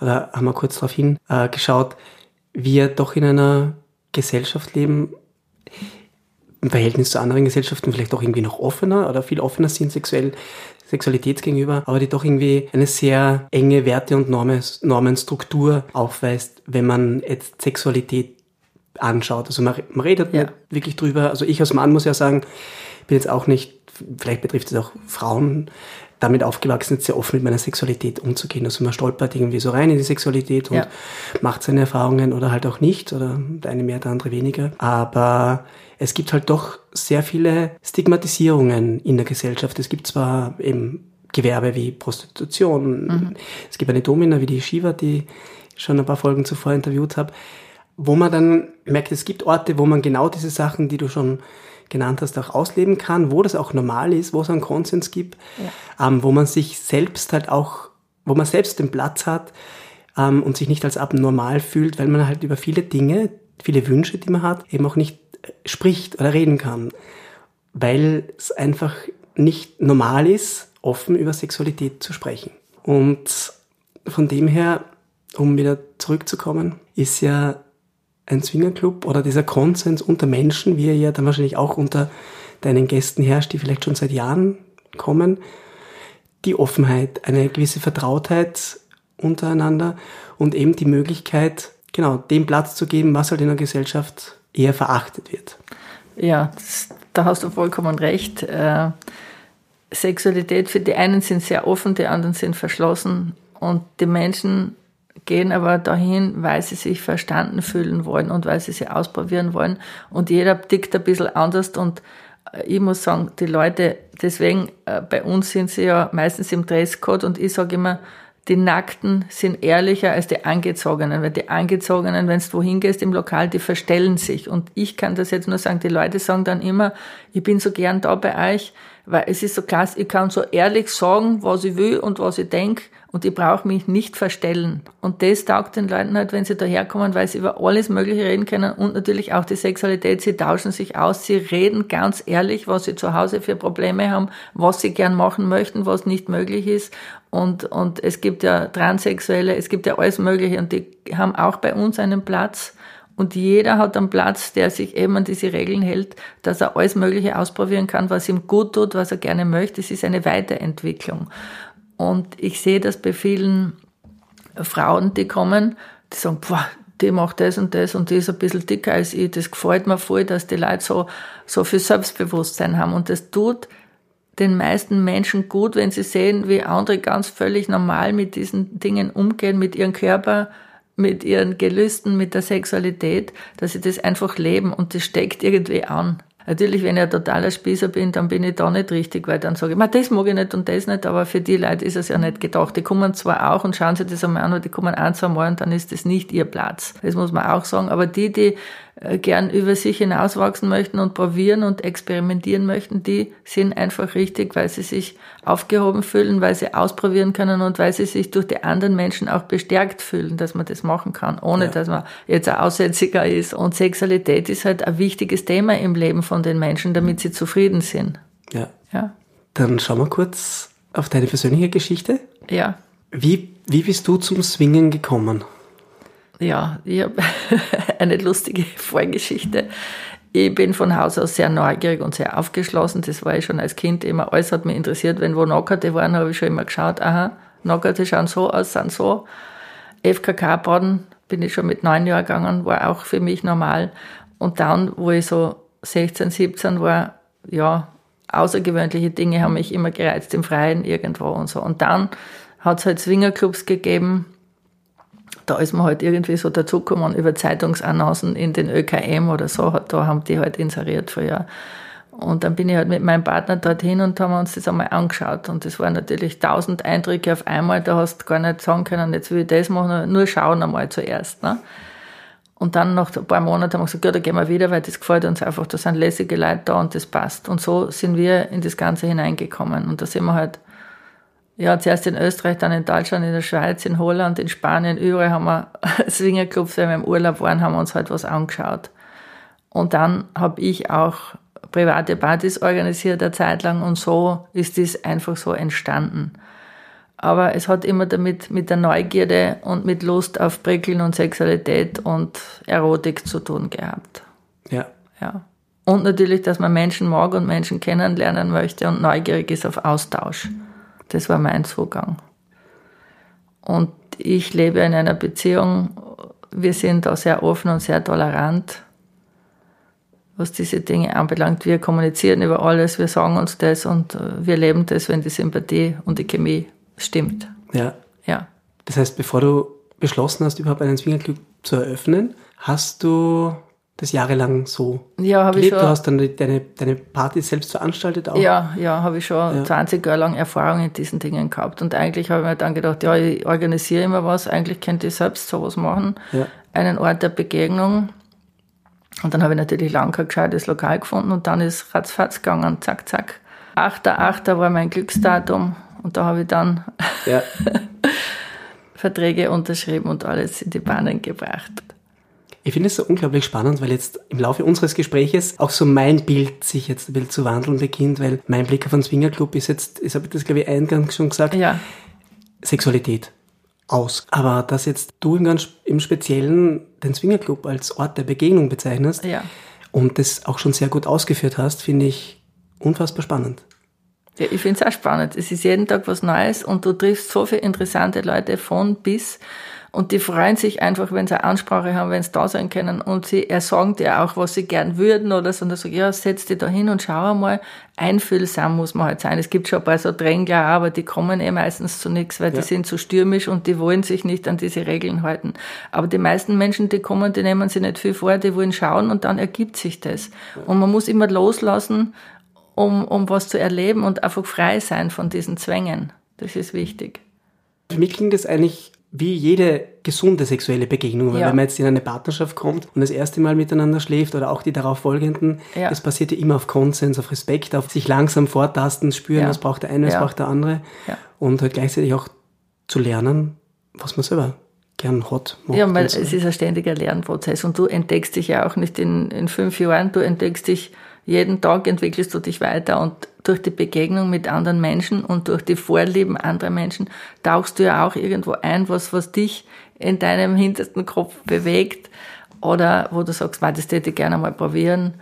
A: oder haben wir kurz darauf hingeschaut, äh, wir doch in einer Gesellschaft leben, im Verhältnis zu anderen Gesellschaften vielleicht auch irgendwie noch offener oder viel offener sind sexuell, Sexualität gegenüber, aber die doch irgendwie eine sehr enge Werte- und Normenstruktur aufweist, wenn man jetzt Sexualität anschaut. Also man, man redet ja. wirklich drüber. Also ich als Mann muss ja sagen, bin jetzt auch nicht, vielleicht betrifft es auch Frauen, damit aufgewachsen, jetzt sehr offen mit meiner Sexualität umzugehen. Also man stolpert irgendwie so rein in die Sexualität und ja. macht seine Erfahrungen oder halt auch nicht, oder der eine mehr, der andere weniger. Aber es gibt halt doch sehr viele Stigmatisierungen in der Gesellschaft. Es gibt zwar eben Gewerbe wie Prostitution, mhm. es gibt eine Domina wie die Shiva, die ich schon ein paar Folgen zuvor interviewt habe, wo man dann merkt, es gibt Orte, wo man genau diese Sachen, die du schon genannt hast, auch ausleben kann, wo das auch normal ist, wo es einen Konsens gibt, ja. ähm, wo man sich selbst halt auch, wo man selbst den Platz hat ähm, und sich nicht als abnormal fühlt, weil man halt über viele Dinge, viele Wünsche, die man hat, eben auch nicht spricht oder reden kann, weil es einfach nicht normal ist, offen über Sexualität zu sprechen. Und von dem her, um wieder zurückzukommen, ist ja ein Swingerclub oder dieser Konsens unter Menschen, wie er ja dann wahrscheinlich auch unter deinen Gästen herrscht, die vielleicht schon seit Jahren kommen, die Offenheit, eine gewisse Vertrautheit untereinander und eben die Möglichkeit, genau, dem Platz zu geben, was halt in der Gesellschaft eher verachtet wird.
B: Ja, das, da hast du vollkommen recht. Äh, Sexualität für die einen sind sehr offen, die anderen sind verschlossen und die Menschen gehen aber dahin, weil sie sich verstanden fühlen wollen und weil sie sie ausprobieren wollen. Und jeder tickt ein bisschen anders und äh, ich muss sagen, die Leute, deswegen äh, bei uns sind sie ja meistens im Dresscode und ich sage immer, die Nackten sind ehrlicher als die Angezogenen, weil die Angezogenen, wenn du wohin gehst im Lokal, die verstellen sich. Und ich kann das jetzt nur sagen, die Leute sagen dann immer, ich bin so gern da bei euch, weil es ist so klasse, ich kann so ehrlich sagen, was ich will und was ich denke und ich brauche mich nicht verstellen. Und das taugt den Leuten halt, wenn sie daherkommen, weil sie über alles Mögliche reden können und natürlich auch die Sexualität. Sie tauschen sich aus, sie reden ganz ehrlich, was sie zu Hause für Probleme haben, was sie gern machen möchten, was nicht möglich ist. Und, und es gibt ja Transsexuelle, es gibt ja alles Mögliche und die haben auch bei uns einen Platz. Und jeder hat einen Platz, der sich eben an diese Regeln hält, dass er alles Mögliche ausprobieren kann, was ihm gut tut, was er gerne möchte. Es ist eine Weiterentwicklung. Und ich sehe das bei vielen Frauen, die kommen, die sagen, boah, die macht das und das und die ist ein bisschen dicker als ich. Das gefällt mir voll, dass die Leute so, so viel Selbstbewusstsein haben. Und das tut den meisten Menschen gut, wenn sie sehen, wie andere ganz völlig normal mit diesen Dingen umgehen, mit ihrem Körper, mit ihren Gelüsten, mit der Sexualität, dass sie das einfach leben und das steckt irgendwie an. Natürlich, wenn ich ein totaler Spießer bin, dann bin ich da nicht richtig, weil dann sage ich, das mag ich nicht und das nicht, aber für die Leute ist es ja nicht gedacht. Die kommen zwar auch und schauen sich das einmal an, aber die kommen ein, zwei Mal und dann ist das nicht ihr Platz. Das muss man auch sagen. Aber die, die gern über sich hinauswachsen möchten und probieren und experimentieren möchten, die sind einfach richtig, weil sie sich aufgehoben fühlen, weil sie ausprobieren können und weil sie sich durch die anderen Menschen auch bestärkt fühlen, dass man das machen kann, ohne ja. dass man jetzt ein Aussätziger ist. Und Sexualität ist halt ein wichtiges Thema im Leben von den Menschen, damit sie zufrieden sind.
A: Ja. ja. Dann schauen wir kurz auf deine persönliche Geschichte.
B: Ja.
A: Wie, wie bist du zum Swingen gekommen?
B: Ja, ich habe eine lustige Vorgeschichte. Ich bin von Haus aus sehr neugierig und sehr aufgeschlossen. Das war ich schon als Kind immer. Alles hat mich interessiert. Wenn wo Knockerte waren, habe ich schon immer geschaut, aha, Knockerte schauen so aus, sind so. FKK-Baden bin ich schon mit neun Jahren gegangen, war auch für mich normal. Und dann, wo ich so 16, 17 war, ja, außergewöhnliche Dinge haben mich immer gereizt im Freien irgendwo und so. Und dann hat es halt Swingerclubs gegeben. Da ist man halt irgendwie so dazugekommen über Zeitungsannoncen in den ÖKM oder so. Da haben die halt inseriert früher. Und dann bin ich halt mit meinem Partner dorthin und haben uns das einmal angeschaut. Und das waren natürlich tausend Eindrücke auf einmal. Da hast du gar nicht sagen können, jetzt will ich das machen, nur schauen einmal zuerst. Ne? Und dann nach ein paar Monaten haben wir gesagt, ja, da gehen wir wieder, weil das gefällt uns einfach. Da sind lässige Leute da und das passt. Und so sind wir in das Ganze hineingekommen. Und da sind wir halt, ja, zuerst in Österreich, dann in Deutschland, in der Schweiz, in Holland, in Spanien, überall haben wir Swingerclubs, wenn wir im Urlaub waren, haben wir uns halt was angeschaut. Und dann habe ich auch private Partys organisiert eine Zeit lang und so ist das einfach so entstanden. Aber es hat immer damit mit der Neugierde und mit Lust auf Prickeln und Sexualität und Erotik zu tun gehabt.
A: Ja.
B: Ja. Und natürlich, dass man Menschen mag und Menschen kennenlernen möchte und neugierig ist auf Austausch. Das war mein Zugang. Und ich lebe in einer Beziehung, wir sind da sehr offen und sehr tolerant, was diese Dinge anbelangt. Wir kommunizieren über alles, wir sagen uns das und äh, wir leben das, wenn die Sympathie und die Chemie stimmt.
A: Ja.
B: Ja.
A: Das heißt, bevor du beschlossen hast, überhaupt einen Swingerclub zu eröffnen, hast du das jahrelang so
B: ja, habe ich schon.
A: Du hast dann deine, deine Partys selbst veranstaltet
B: auch? Ja, ja, habe ich schon ja. 20 Jahre lang Erfahrung in diesen Dingen gehabt. Und eigentlich habe ich mir dann gedacht, ja, ich organisiere immer was, eigentlich könnte ich selbst sowas machen. Ja. Einen Ort der Begegnung. Und dann habe ich natürlich lange kein gescheites Lokal gefunden und dann ist ratzfatz gegangen, zack, zack. 8.8. war mein Glücksdatum und da habe ich dann ja. Verträge unterschrieben und alles in die Bahnen gebracht.
A: Ich finde es so unglaublich spannend, weil jetzt im Laufe unseres Gespräches auch so mein Bild sich jetzt ein bisschen zu wandeln beginnt, weil mein Blick auf den Swingerclub ist jetzt, ich habe das glaube ich eingangs schon gesagt,
B: ja.
A: Sexualität aus. Aber dass jetzt du im, ganz, im Speziellen den Swingerclub als Ort der Begegnung bezeichnest
B: ja.
A: und das auch schon sehr gut ausgeführt hast, finde ich unfassbar spannend.
B: Ja, ich finde es auch spannend. Es ist jeden Tag was Neues und du triffst so viele interessante Leute von bis. Und die freuen sich einfach, wenn sie eine Ansprache haben, wenn sie da sein können. Und sie ersagen dir auch, was sie gern würden oder so. Und dann sag ich, ja, setz dich da hin und schau einmal. Einfühlsam muss man halt sein. Es gibt schon ein paar so Drängler, aber die kommen eh meistens zu nichts, weil ja. die sind zu stürmisch und die wollen sich nicht an diese Regeln halten. Aber die meisten Menschen, die kommen, die nehmen sich nicht viel vor, die wollen schauen und dann ergibt sich das. Und man muss immer loslassen um, um was zu erleben und einfach frei sein von diesen Zwängen. Das ist wichtig.
A: Für mich klingt das eigentlich wie jede gesunde sexuelle Begegnung, weil ja. wenn man jetzt in eine Partnerschaft kommt und das erste Mal miteinander schläft oder auch die darauf folgenden, ja. das passiert ja immer auf Konsens, auf Respekt, auf sich langsam vortasten, spüren, ja. was braucht der eine, was braucht der andere und halt gleichzeitig auch zu lernen, was man selber gern hat.
B: Ja, weil so. es ist ein ständiger Lernprozess und du entdeckst dich ja auch nicht in, in fünf Jahren, du entdeckst dich jeden Tag entwickelst du dich weiter und durch die Begegnung mit anderen Menschen und durch die Vorlieben anderer Menschen tauchst du ja auch irgendwo ein, was, was dich in deinem hintersten Kopf bewegt oder wo du sagst, das hätte ich gerne mal probieren.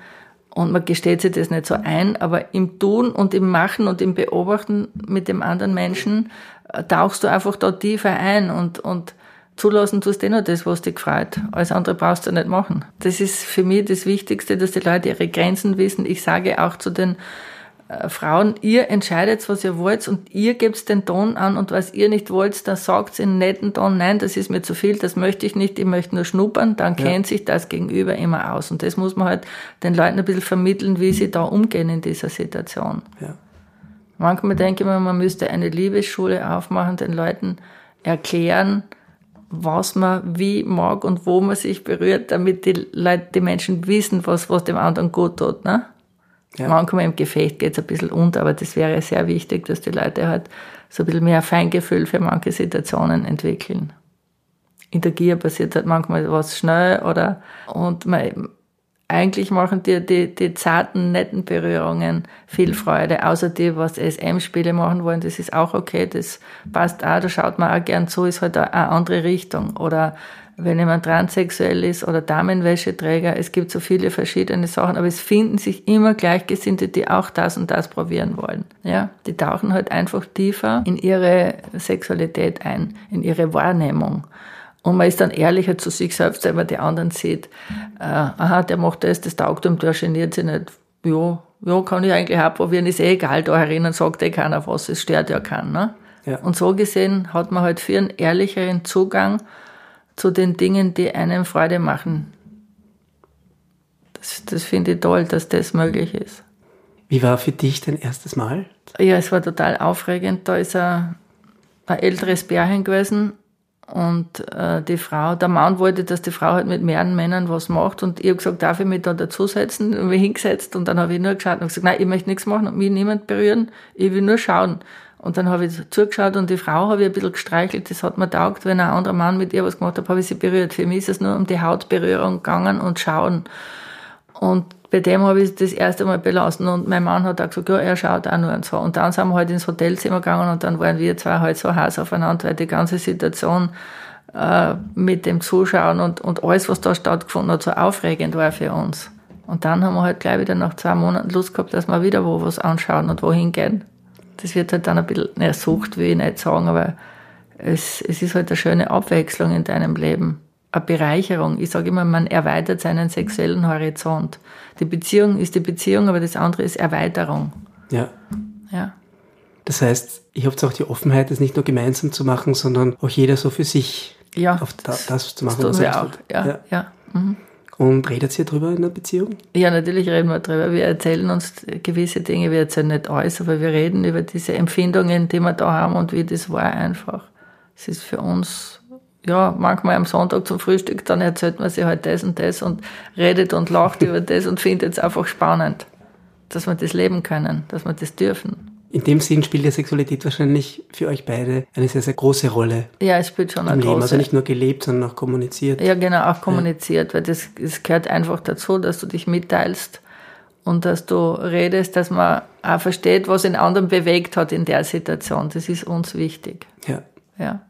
B: Und man gesteht sich das nicht so ein, aber im Tun und im Machen und im Beobachten mit dem anderen Menschen äh, tauchst du einfach da tiefer ein und, und zulassen tust du eh nur das, was dich freut. Alles andere brauchst du nicht machen. Das ist für mich das Wichtigste, dass die Leute ihre Grenzen wissen. Ich sage auch zu den äh, Frauen, ihr entscheidet, was ihr wollt und ihr gebt den Ton an und was ihr nicht wollt, dann sagt in netten Ton, nein, das ist mir zu viel, das möchte ich nicht, ich möchte nur schnuppern, dann ja. kennt sich das Gegenüber immer aus. Und das muss man halt den Leuten ein bisschen vermitteln, wie sie da umgehen in dieser Situation.
A: Ja.
B: Manchmal denke ich mir, man müsste eine Liebesschule aufmachen, den Leuten erklären, was man wie mag und wo man sich berührt, damit die Leute, die Menschen wissen, was, was dem anderen gut tut. Ne? Ja. Manchmal im Gefecht geht es ein bisschen unter, aber das wäre sehr wichtig, dass die Leute halt so ein bisschen mehr Feingefühl für manche Situationen entwickeln. In der Gier passiert halt manchmal was schnell oder und man, eigentlich machen dir die, die zarten, netten Berührungen viel Freude, außer die, was SM-Spiele machen wollen, das ist auch okay, das passt auch, da schaut man auch gern zu, ist halt eine andere Richtung. Oder wenn jemand transsexuell ist oder Damenwäscheträger, es gibt so viele verschiedene Sachen, aber es finden sich immer Gleichgesinnte, die auch das und das probieren wollen. Ja, die tauchen halt einfach tiefer in ihre Sexualität ein, in ihre Wahrnehmung. Und man ist dann ehrlicher zu sich selbst, wenn man die anderen sieht. Äh, aha, der macht das, das taugt ihm, der geniert sich nicht. Ja, ja, kann ich eigentlich auch probieren, ist eh egal, da herinnen sagt eh keiner was, es stört ja keinen. Ne? Ja. Und so gesehen hat man halt für einen ehrlicheren Zugang zu den Dingen, die einem Freude machen. Das, das finde ich toll, dass das möglich ist.
A: Wie war für dich dein erstes Mal?
B: Ja, es war total aufregend. Da ist ein, ein älteres Bärchen gewesen und äh, die Frau, der Mann wollte, dass die Frau halt mit mehreren Männern was macht und ich habe gesagt, darf ich mich da dazusetzen? Und mich hingesetzt und dann habe ich nur geschaut und gesagt, nein, ich möchte nichts machen und mich niemand berühren, ich will nur schauen. Und dann habe ich zugeschaut und die Frau habe ich ein bisschen gestreichelt. Das hat mir taugt, wenn ein anderer Mann mit ihr was gemacht hat, habe ich sie berührt. Für mich ist es nur um die Hautberührung gegangen und schauen. Und bei dem habe ich das erste Mal belassen und mein Mann hat auch gesagt, ja, er schaut auch nur und so. Und dann sind wir halt ins Hotelzimmer gegangen und dann waren wir zwei halt so heiß aufeinander, weil die ganze Situation äh, mit dem Zuschauen und, und alles, was da stattgefunden hat, so aufregend war für uns. Und dann haben wir halt gleich wieder nach zwei Monaten Lust gehabt, dass wir wieder wo was anschauen und wohin gehen das wird halt dann ein bisschen, ne, Sucht will ich nicht sagen, aber es, es ist halt eine schöne Abwechslung in deinem Leben. Eine Bereicherung. Ich sage immer, man erweitert seinen sexuellen Horizont. Die Beziehung ist die Beziehung, aber das andere ist Erweiterung.
A: Ja.
B: Ja.
A: Das heißt, ich habe auch die Offenheit, das nicht nur gemeinsam zu machen, sondern auch jeder so für sich
B: ja,
A: auf das, das zu machen,
B: das was er auch. Ja, ja. ja. Mhm.
A: Und redet ihr drüber in der Beziehung?
B: Ja, natürlich reden wir drüber. Wir erzählen uns gewisse Dinge, wir erzählen nicht alles, aber wir reden über diese Empfindungen, die wir da haben und wie das war einfach. Es ist für uns, ja, manchmal am Sonntag zum Frühstück, dann erzählt man sich halt das und das und redet und lacht über das und findet es einfach spannend, dass wir das leben können, dass wir das dürfen.
A: In dem Sinn spielt ja Sexualität wahrscheinlich für euch beide eine sehr, sehr große Rolle.
B: Ja, es spielt schon
A: eine Leben. große. Also nicht nur gelebt, sondern auch kommuniziert.
B: Ja, genau, auch kommuniziert, ja. weil das, das gehört einfach dazu, dass du dich mitteilst und dass du redest, dass man auch versteht, was den anderen bewegt hat in der Situation. Das ist uns wichtig.
A: Ja.
B: Ja.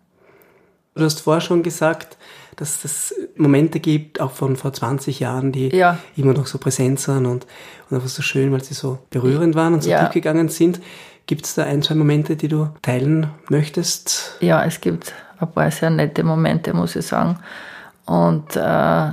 A: Du hast vorher schon gesagt, dass es Momente gibt, auch von vor 20 Jahren, die ja. immer noch so präsent sind und, und einfach so schön, weil sie so berührend waren und so ja. tief gegangen sind. Gibt es da ein, zwei Momente, die du teilen möchtest?
B: Ja, es gibt ein paar sehr nette Momente, muss ich sagen. Und äh,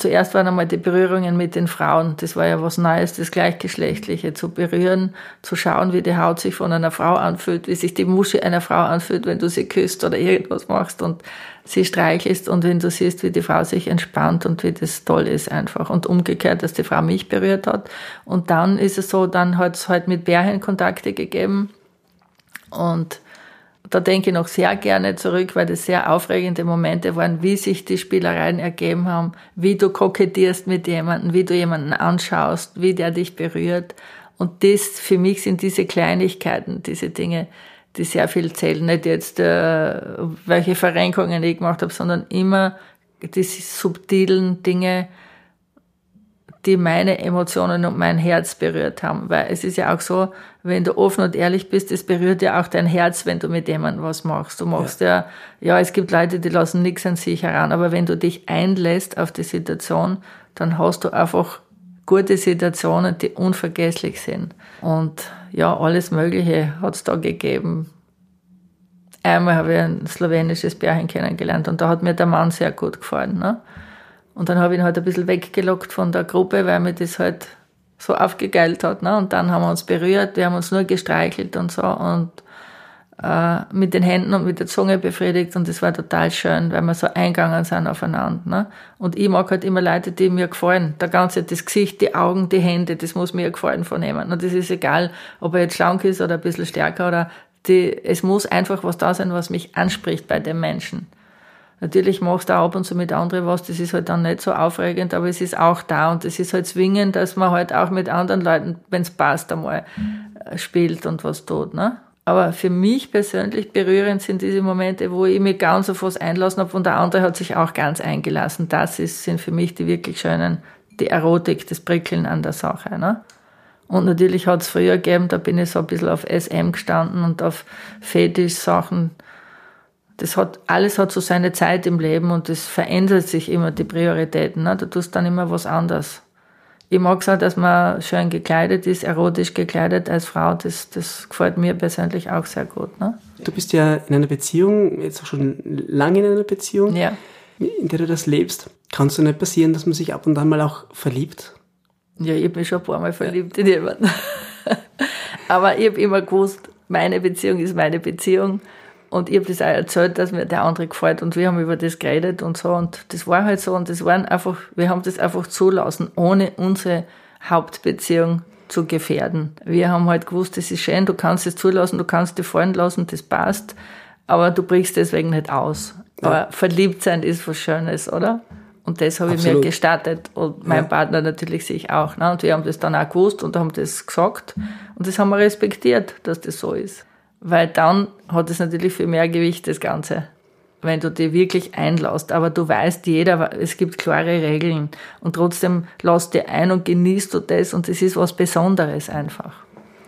B: zuerst waren einmal die Berührungen mit den Frauen. Das war ja was Neues, das Gleichgeschlechtliche zu berühren, zu schauen, wie die Haut sich von einer Frau anfühlt, wie sich die Musche einer Frau anfühlt, wenn du sie küsst oder irgendwas machst und sie streichelst und wenn du siehst, wie die Frau sich entspannt und wie das toll ist einfach. Und umgekehrt, dass die Frau mich berührt hat. Und dann ist es so, dann hat es halt mit Bärchen Kontakte gegeben und da denke ich noch sehr gerne zurück, weil das sehr aufregende Momente waren, wie sich die Spielereien ergeben haben, wie du kokettierst mit jemandem, wie du jemanden anschaust, wie der dich berührt. Und das für mich sind diese Kleinigkeiten, diese Dinge, die sehr viel zählen. Nicht jetzt, äh, welche Verrenkungen ich gemacht habe, sondern immer diese subtilen Dinge, die meine Emotionen und mein Herz berührt haben. Weil es ist ja auch so, wenn du offen und ehrlich bist, es berührt ja auch dein Herz, wenn du mit jemandem was machst. Du machst ja, ja, ja es gibt Leute, die lassen nichts an sich heran, aber wenn du dich einlässt auf die Situation, dann hast du einfach gute Situationen, die unvergesslich sind. Und ja, alles Mögliche hat es da gegeben. Einmal habe ich ein slowenisches Bärchen kennengelernt und da hat mir der Mann sehr gut gefallen. Ne? Und dann habe ich ihn halt ein bisschen weggelockt von der Gruppe, weil mir das halt so aufgegeilt hat. Ne? Und dann haben wir uns berührt, wir haben uns nur gestreichelt und so und äh, mit den Händen und mit der Zunge befriedigt und das war total schön, weil wir so eingegangen sind aufeinander. Ne? Und ich mag halt immer Leute, die mir gefallen. Der ganze, das Gesicht, die Augen, die Hände, das muss mir gefallen von jemandem. Und das ist egal, ob er jetzt schlank ist oder ein bisschen stärker oder die, es muss einfach was da sein, was mich anspricht bei dem Menschen. Natürlich machst du auch ab und zu mit anderen was, das ist halt dann nicht so aufregend, aber es ist auch da und es ist halt zwingend, dass man halt auch mit anderen Leuten, wenn es passt, einmal äh, spielt und was tut. Ne? Aber für mich persönlich berührend sind diese Momente, wo ich mich ganz auf was einlassen habe und der andere hat sich auch ganz eingelassen. Das ist, sind für mich die wirklich schönen, die Erotik, das Prickeln an der Sache. Ne? Und natürlich hat es früher gegeben, da bin ich so ein bisschen auf SM gestanden und auf Fetisch-Sachen das hat, alles hat so seine Zeit im Leben und es verändert sich immer, die Prioritäten. Ne? Du tust dann immer was anderes. Ich mag es auch, dass man schön gekleidet ist, erotisch gekleidet als Frau. Das, das gefällt mir persönlich auch sehr gut. Ne?
A: Du bist ja in einer Beziehung, jetzt auch schon lange in einer Beziehung,
B: ja.
A: in der du das lebst. Kann es nicht passieren, dass man sich ab und an mal auch verliebt?
B: Ja, ich mich schon ein paar Mal verliebt in jemanden. Aber ich habe immer gewusst, meine Beziehung ist meine Beziehung. Und ich habe das auch erzählt, dass mir der andere gefällt und wir haben über das geredet und so. Und das war halt so und das waren einfach, wir haben das einfach zulassen, ohne unsere Hauptbeziehung zu gefährden. Wir haben halt gewusst, das ist schön, du kannst es zulassen, du kannst dich fallen lassen, das passt, aber du brichst deswegen nicht aus. Ja. Aber verliebt sein ist was Schönes, oder? Und das habe ich mir gestattet und mein ja. Partner natürlich sich auch. Ne? Und wir haben das dann auch gewusst und haben das gesagt und das haben wir respektiert, dass das so ist. Weil dann hat es natürlich viel mehr Gewicht, das Ganze. Wenn du dich wirklich einlässt. Aber du weißt, jeder, es gibt klare Regeln. Und trotzdem lass dir ein und genießt du das. Und es ist was Besonderes einfach.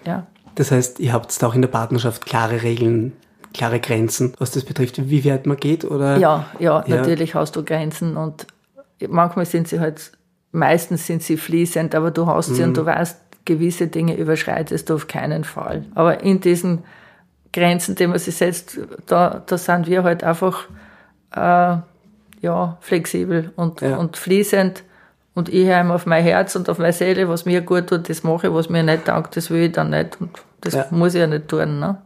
B: Ja.
A: Das heißt, ihr habt auch in der Partnerschaft klare Regeln, klare Grenzen, was das betrifft, wie weit man geht, oder?
B: Ja, ja, ja. natürlich hast du Grenzen und manchmal sind sie halt, meistens sind sie fließend, aber du hast sie mhm. und du weißt, gewisse Dinge überschreitest du auf keinen Fall. Aber in diesen Grenzen, die man sich setzt, da, da sind wir halt einfach äh, ja, flexibel und, ja. und fließend. Und ich höre auf mein Herz und auf meine Seele, was mir gut tut, das mache ich, was mir nicht taugt, das will ich dann nicht. Und das ja. muss ich ja nicht tun. Ne?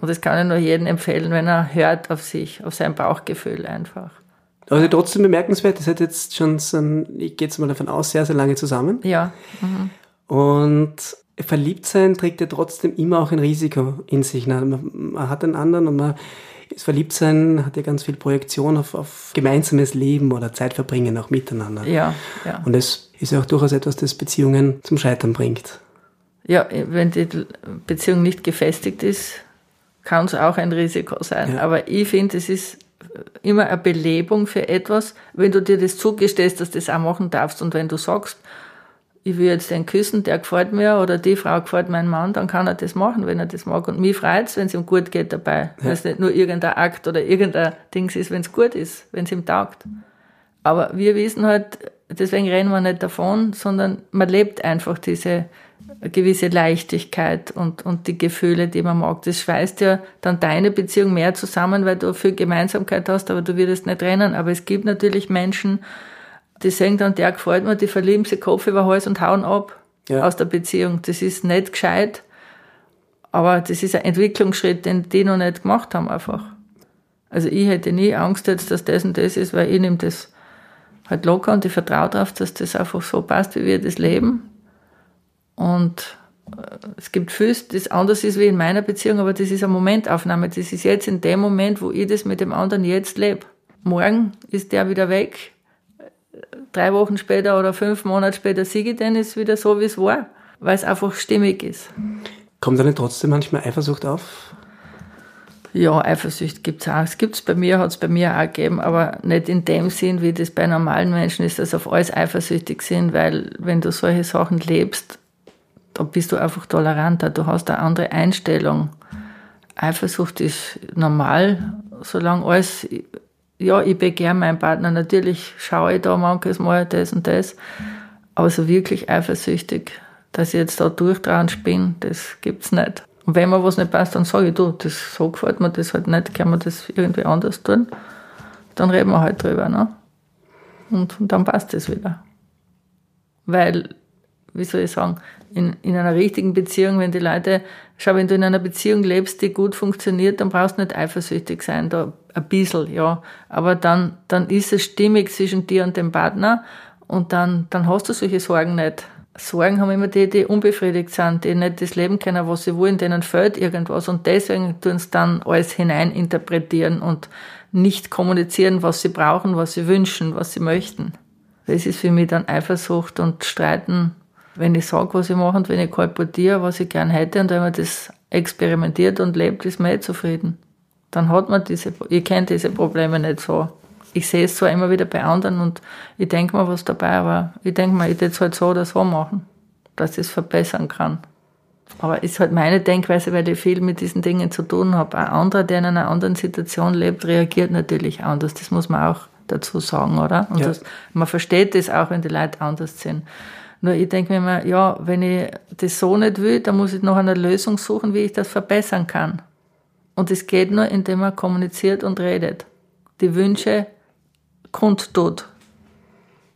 B: Und das kann ich nur jedem empfehlen, wenn er hört auf sich, auf sein Bauchgefühl einfach.
A: Aber trotzdem bemerkenswert, das hat jetzt schon so ein, ich gehe jetzt mal davon aus, sehr, sehr lange zusammen.
B: Ja. Mhm.
A: Und verliebt sein trägt ja trotzdem immer auch ein Risiko in sich. Ne? Man, hat einen anderen und man ist verliebt sein, hat ja ganz viel Projektion auf, auf gemeinsames Leben oder Zeitverbringen auch miteinander.
B: Ja, ja.
A: Und es ist ja auch durchaus etwas, das Beziehungen zum Scheitern bringt.
B: Ja, wenn die Beziehung nicht gefestigt ist, kann es auch ein Risiko sein. Ja. Aber ich finde, es ist immer eine Belebung für etwas, wenn du dir das zugestehst, dass du das auch machen darfst und wenn du sagst, ich will jetzt den küssen, der gefällt mir oder die Frau gefällt meinem Mann, dann kann er das machen, wenn er das mag. Und mich freut es, wenn es ihm gut geht dabei. Ja. Wenn es nicht nur irgendein Akt oder irgendein Dings ist, wenn es gut ist, wenn es ihm taugt. Aber wir wissen halt, deswegen reden wir nicht davon, sondern man lebt einfach diese gewisse Leichtigkeit und, und die Gefühle, die man mag. Das schweißt ja dann deine Beziehung mehr zusammen, weil du viel Gemeinsamkeit hast, aber du würdest nicht trennen. Aber es gibt natürlich Menschen, die sagen dann, der gefällt mir, die verlieben sich Kopf über Hals und hauen ab ja. aus der Beziehung. Das ist nicht gescheit, aber das ist ein Entwicklungsschritt, den die noch nicht gemacht haben einfach. Also ich hätte nie Angst jetzt, dass das und das ist, weil ich nehme das halt locker und ich vertraue darauf, dass das einfach so passt, wie wir das leben. Und äh, es gibt vieles, das anders ist wie in meiner Beziehung, aber das ist eine Momentaufnahme. Das ist jetzt in dem Moment, wo ich das mit dem anderen jetzt lebe. Morgen ist der wieder weg drei Wochen später oder fünf Monate später siege ich den, ist wieder so, wie es war, weil es einfach stimmig ist.
A: Kommt da nicht trotzdem manchmal Eifersucht auf?
B: Ja, Eifersucht gibt es auch. Es gibt es bei mir, hat es bei mir auch gegeben, aber nicht in dem Sinn, wie das bei normalen Menschen ist, dass auf alles eifersüchtig sind, weil wenn du solche Sachen lebst, da bist du einfach toleranter, du hast eine andere Einstellung. Eifersucht ist normal, solange alles ja, ich begehre meinen Partner. Natürlich schaue ich da manches Mal das und das. Aber so wirklich eifersüchtig, dass ich jetzt da durchtrauend bin, das gibt's nicht. Und wenn mir was nicht passt, dann sage ich, du, das, so gefällt mir das halt nicht, kann man das irgendwie anders tun? Dann reden wir halt drüber, ne? Und, und dann passt es wieder. Weil, wie soll ich sagen, in, in einer richtigen Beziehung, wenn die Leute, schau, wenn du in einer Beziehung lebst, die gut funktioniert, dann brauchst du nicht eifersüchtig sein, da ein bisschen, ja. Aber dann, dann ist es stimmig zwischen dir und dem Partner und dann, dann hast du solche Sorgen nicht. Sorgen haben immer die, die unbefriedigt sind, die nicht das Leben können, was sie wollen, denen fehlt irgendwas und deswegen tun sie dann alles hineininterpretieren und nicht kommunizieren, was sie brauchen, was sie wünschen, was sie möchten. Das ist für mich dann Eifersucht und Streiten wenn ich sage, was ich mache und wenn ich kolportiere, was ich gern hätte und wenn man das experimentiert und lebt, ist man eh zufrieden. Dann hat man diese, ich kenne diese Probleme nicht so. Ich sehe es zwar immer wieder bei anderen und ich denke mir was dabei, aber ich denke mir, ich würde es halt so oder so machen, dass ich es verbessern kann. Aber ist halt meine Denkweise, weil ich viel mit diesen Dingen zu tun habe. Ein anderer, der in einer anderen Situation lebt, reagiert natürlich anders. Das muss man auch dazu sagen, oder? Und ja. das, man versteht das auch, wenn die Leute anders sind. Nur ich denke mir immer, ja, wenn ich das so nicht will, dann muss ich noch eine Lösung suchen, wie ich das verbessern kann. Und es geht nur, indem man kommuniziert und redet. Die Wünsche kundtut.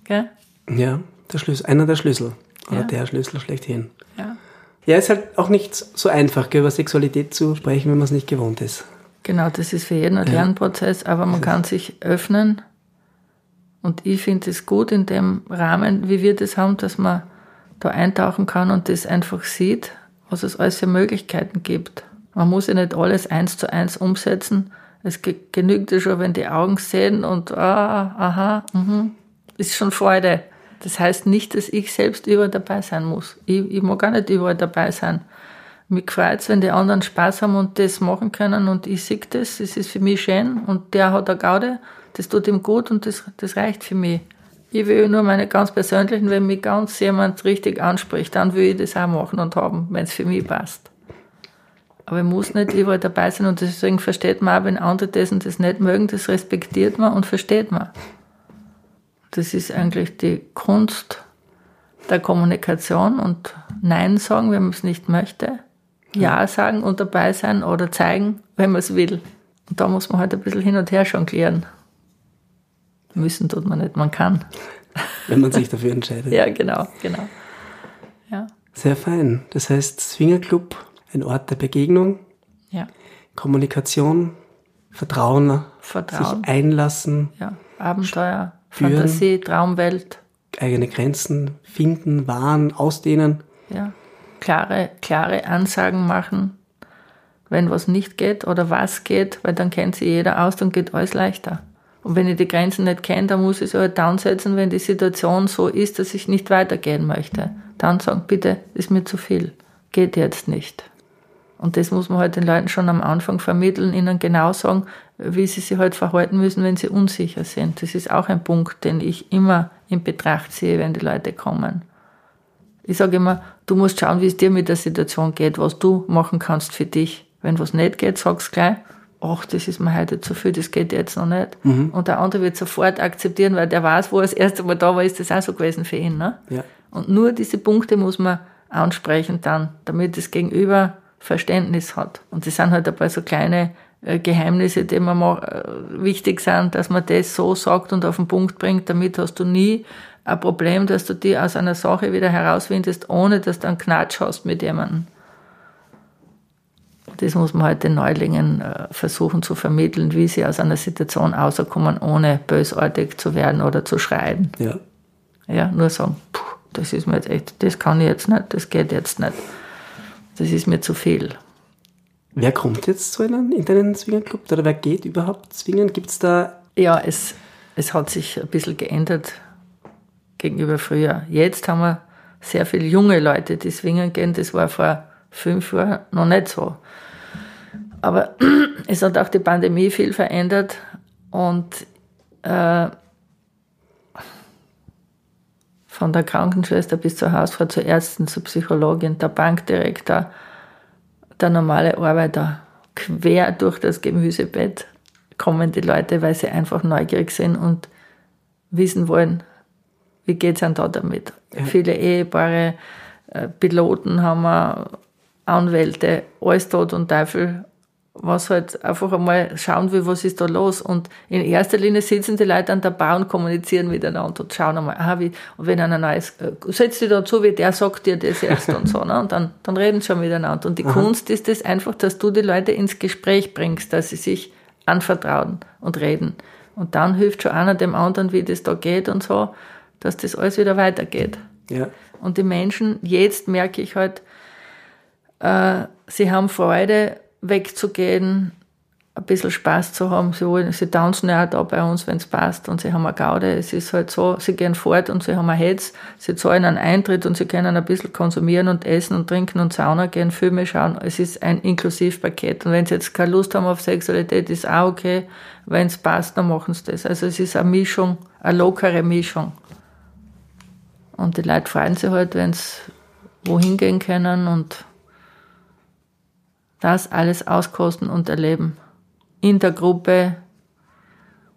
B: Gell?
A: Ja, der Schlüssel, einer der Schlüssel. Oder ja. der Schlüssel schlechthin.
B: Ja.
A: Ja, ist halt auch nicht so einfach, über Sexualität zu sprechen, wenn man es nicht gewohnt ist.
B: Genau, das ist für jeden ein ja. Lernprozess, aber man kann sich öffnen. Und ich finde es gut in dem Rahmen, wie wir das haben, dass man da eintauchen kann und das einfach sieht, was es alles für Möglichkeiten gibt. Man muss ja nicht alles eins zu eins umsetzen. Es genügt ja schon, wenn die Augen sehen und ah, aha, mh, ist schon Freude. Das heißt nicht, dass ich selbst überall dabei sein muss. Ich, ich mag gar nicht überall dabei sein. Mich freut es, wenn die anderen Spaß haben und das machen können und ich sehe das, das ist für mich schön und der hat eine Gaude, das tut ihm gut und das, das reicht für mich. Ich will nur meine ganz persönlichen, wenn mich ganz jemand richtig anspricht, dann will ich das auch machen und haben, wenn es für mich passt. Aber ich muss nicht überall dabei sein und deswegen versteht man auch, wenn andere das und das nicht mögen, das respektiert man und versteht man. Das ist eigentlich die Kunst der Kommunikation und Nein sagen, wenn man es nicht möchte. Ja sagen und dabei sein oder zeigen, wenn man es will. Und da muss man halt ein bisschen hin und her jonglieren. Müssen tut man nicht, man kann.
A: Wenn man sich dafür entscheidet.
B: ja, genau, genau. Ja.
A: Sehr fein. Das heißt, Swingerclub, ein Ort der Begegnung,
B: ja.
A: Kommunikation, Vertrauen,
B: Vertrauen,
A: sich einlassen.
B: Ja, Abenteuer, spüren, Fantasie, Traumwelt.
A: Eigene Grenzen finden, wahren, ausdehnen.
B: Ja, klare, klare Ansagen machen, wenn was nicht geht oder was geht, weil dann kennt sich jeder aus, dann geht alles leichter. Und wenn ich die Grenzen nicht kenne, dann muss ich sie halt downsetzen, wenn die Situation so ist, dass ich nicht weitergehen möchte. Dann sagen, bitte, ist mir zu viel. Geht jetzt nicht. Und das muss man halt den Leuten schon am Anfang vermitteln, ihnen genau sagen, wie sie sich halt verhalten müssen, wenn sie unsicher sind. Das ist auch ein Punkt, den ich immer in Betracht sehe, wenn die Leute kommen. Ich sage immer, du musst schauen, wie es dir mit der Situation geht, was du machen kannst für dich. Wenn was nicht geht, sag's gleich ach, das ist mir heute zu viel, das geht jetzt noch nicht. Mhm. Und der andere wird sofort akzeptieren, weil der weiß, wo er das erste Mal da war, ist das auch so gewesen für ihn. Ne?
A: Ja.
B: Und nur diese Punkte muss man ansprechen dann, damit das Gegenüber Verständnis hat. Und das sind halt ein paar so kleine äh, Geheimnisse, die mir mal, äh, wichtig sind, dass man das so sagt und auf den Punkt bringt. Damit hast du nie ein Problem, dass du die aus einer Sache wieder herausfindest, ohne dass du einen Knatsch hast mit jemandem. Das muss man halt den Neulingen äh, versuchen zu vermitteln, wie sie aus einer Situation rauskommen, ohne bösartig zu werden oder zu schreien.
A: Ja.
B: Ja, nur sagen, puh, das ist mir jetzt echt, das kann ich jetzt nicht, das geht jetzt nicht. Das ist mir zu viel.
A: Wer kommt jetzt zu einem, in deinen Swingerclub oder wer geht überhaupt zwingen? Gibt es da.
B: Ja, es, es hat sich ein bisschen geändert gegenüber früher. Jetzt haben wir sehr viele junge Leute, die swingen gehen. Das war vor fünf Jahren noch nicht so. Aber es hat auch die Pandemie viel verändert und äh, von der Krankenschwester bis zur Hausfrau, zur Ärztin, zur Psychologin, der Bankdirektor, der normale Arbeiter, quer durch das Gemüsebett kommen die Leute, weil sie einfach neugierig sind und wissen wollen, wie geht es denn da damit. Ja. Viele Ehepaare, äh, Piloten haben wir, Anwälte, alles Tod und Teufel was halt einfach einmal schauen will, was ist da los. Und in erster Linie sitzen die Leute an der Bar und kommunizieren miteinander und schauen einmal, aha, wie, und wenn einer neues, äh, setzt dich da zu, wie der sagt dir das jetzt und so, ne? und dann, dann reden sie schon miteinander. Und die Aha. Kunst ist es das einfach, dass du die Leute ins Gespräch bringst, dass sie sich anvertrauen und reden. Und dann hilft schon einer dem anderen, wie das da geht und so, dass das alles wieder weitergeht.
A: Ja.
B: Und die Menschen, jetzt merke ich halt, sie haben Freude, wegzugehen, ein bisschen Spaß zu haben. Sie, wollen, sie tanzen ja auch da bei uns, wenn es passt und sie haben eine Gaude. Es ist halt so, sie gehen fort und sie haben ein Hetz, sie zahlen einen Eintritt und sie können ein bisschen konsumieren und essen und trinken und Sauna gehen, Filme schauen. Es ist ein Inklusivpaket. Und wenn sie jetzt keine Lust haben auf Sexualität, ist auch okay. Wenn es passt, dann machen sie das. Also es ist eine Mischung, eine lockere Mischung. Und die Leute freuen sich halt, wenn sie wohin gehen können und das alles auskosten und erleben. In der Gruppe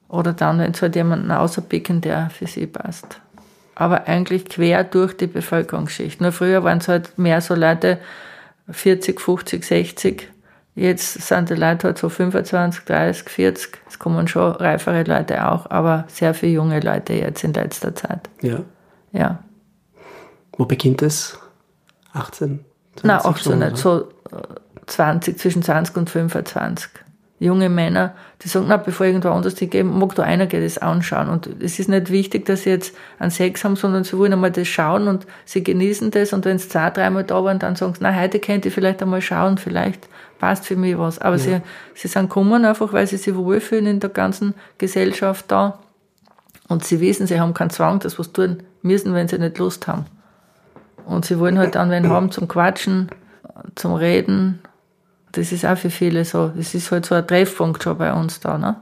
B: oder dann, wenn sie halt jemanden außerpicken, der für sie passt. Aber eigentlich quer durch die Bevölkerungsschicht. Nur früher waren es halt mehr so Leute 40, 50, 60. Jetzt sind die Leute halt so 25, 30, 40. Es kommen schon reifere Leute auch, aber sehr viele junge Leute jetzt in letzter Zeit.
A: Ja.
B: Ja.
A: Wo beginnt es? 18?
B: Nein, auch so nicht, so 20, zwischen 20 und 25 junge Männer, die sagen, na, bevor ich irgendwo anders hingehe, mag da einer geht das anschauen. Und es ist nicht wichtig, dass sie jetzt einen Sex haben, sondern sie wollen einmal das schauen und sie genießen das. Und wenn sie zwei, dreimal da waren, dann sagen sie, na, heute könnt ihr vielleicht einmal schauen, vielleicht passt für mich was. Aber ja. sie, sie sind gekommen einfach, weil sie sich wohlfühlen in der ganzen Gesellschaft da. Und sie wissen, sie haben keinen Zwang, das was tun müssen, wenn sie nicht Lust haben. Und sie wollen halt dann wen haben zum Quatschen, zum Reden das ist auch für viele so. Das ist halt so ein Treffpunkt schon bei uns da. Ne?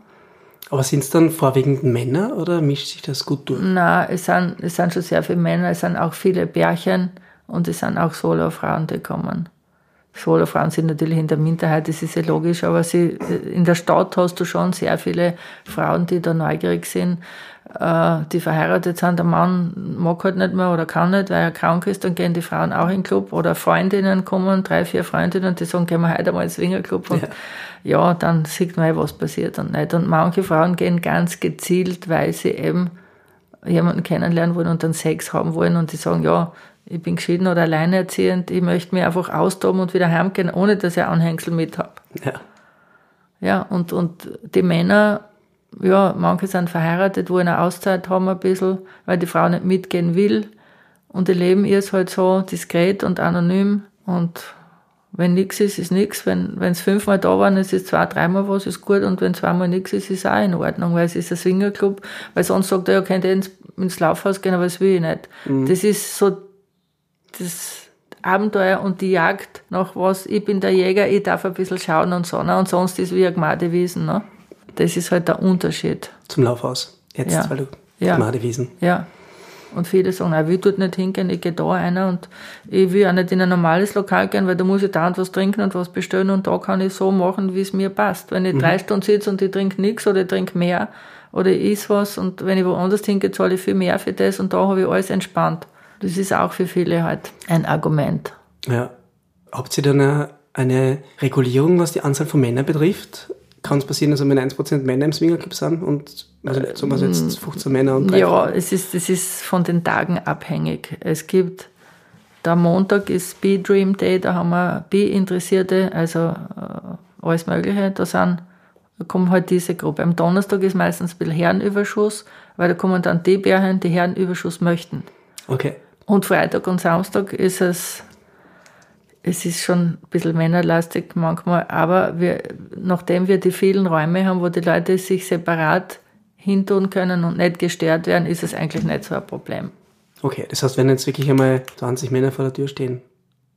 A: Aber sind es dann vorwiegend Männer oder mischt sich das gut durch?
B: Nein, es sind, es sind schon sehr viele Männer, es sind auch viele Pärchen und es sind auch Solo-Frauen, die kommen. Solo-Frauen sind natürlich in der Minderheit, das ist ja logisch, aber sie, in der Stadt hast du schon sehr viele Frauen, die da neugierig sind die verheiratet sind, der Mann mag halt nicht mehr oder kann nicht, weil er krank ist, dann gehen die Frauen auch in den Club oder Freundinnen kommen, drei, vier Freundinnen, die sagen, gehen wir heute mal ins Swingerclub und ja. ja, dann sieht man, was passiert und nicht. Und manche Frauen gehen ganz gezielt, weil sie eben jemanden kennenlernen wollen und dann Sex haben wollen und die sagen, ja, ich bin geschieden oder alleinerziehend, ich möchte mir einfach austoben und wieder heimgehen, ohne dass ich Anhängsel mit habe. Ja. Ja, und, und die Männer ja, manche sind verheiratet, wollen eine Auszeit haben ein bisschen, weil die Frau nicht mitgehen will. Und die leben ihr halt so diskret und anonym. Und wenn nichts ist, ist nichts. Wenn es fünfmal da waren, ist es zwei, dreimal was, ist gut. Und wenn zweimal nichts ist, ist auch in Ordnung, weil es ist ein Swingerclub. Weil sonst sagt er, ja, könnt ihr ins, ins Laufhaus gehen, aber das will ich nicht. Mhm. Das ist so das Abenteuer und die Jagd nach was. Ich bin der Jäger, ich darf ein bisschen schauen und so. Ne? Und sonst ist wie ein Gmadewiesen. Ne? Das ist halt der Unterschied.
A: Zum Laufhaus. Jetzt, ja. weil du
B: ja. Gmadewiesen. Ja. Und viele sagen, ich will dort nicht hingehen, ich gehe da einer und ich will auch nicht in ein normales Lokal gehen, weil da muss ich da und was trinken und was bestellen und da kann ich so machen, wie es mir passt. Wenn ich mhm. drei Stunden sitze und ich trinke nichts oder ich trinke mehr oder ich is was und wenn ich woanders hingehe, zahle ich viel mehr für das und da habe ich alles entspannt. Das ist auch für viele halt ein Argument.
A: Ja. Habt ihr dann eine Regulierung, was die Anzahl von Männern betrifft? Kann es passieren, dass wenn 1% Männer im Swingerclub sind und also sagen wir jetzt 15 Männer und drei
B: Ja, Frauen. es ist, es ist von den Tagen abhängig. Es gibt, der Montag ist B-Dream Day, da haben wir B-Interessierte, also äh, alles Mögliche. Da sind, da kommt halt diese Gruppe. Am Donnerstag ist meistens ein bisschen Herrenüberschuss, weil da kommen dann die Bärchen, die Herrenüberschuss möchten.
A: Okay.
B: Und Freitag und Samstag ist es es ist schon ein bisschen männerlastig manchmal, aber wir, nachdem wir die vielen Räume haben, wo die Leute sich separat hintun können und nicht gestört werden, ist es eigentlich nicht so ein Problem.
A: Okay, das heißt, wenn jetzt wirklich einmal 20 Männer vor der Tür stehen,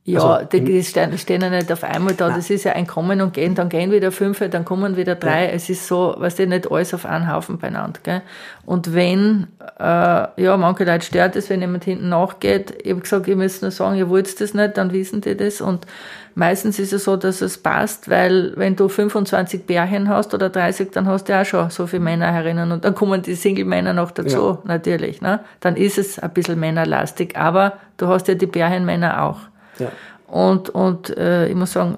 B: ja, also, die stehen, stehen ja nicht auf einmal da. Nein. Das ist ja ein Kommen und Gehen. Dann gehen wieder fünf, dann kommen wieder drei. Ja. Es ist so, weißt du, nicht alles auf einen Haufen beieinander. Gell? Und wenn, äh, ja, manche Leute stört es, wenn jemand hinten nachgeht. Ich habe gesagt, ihr müsst nur sagen, ihr wollt das nicht, dann wissen die das. Und meistens ist es so, dass es passt, weil wenn du 25 Bärchen hast oder 30, dann hast du auch schon so viele Männer herinnen. Und dann kommen die Single-Männer noch dazu, ja. natürlich. Ne? Dann ist es ein bisschen männerlastig. Aber du hast ja die Bärchenmänner auch. Ja. Und, und äh, ich muss sagen,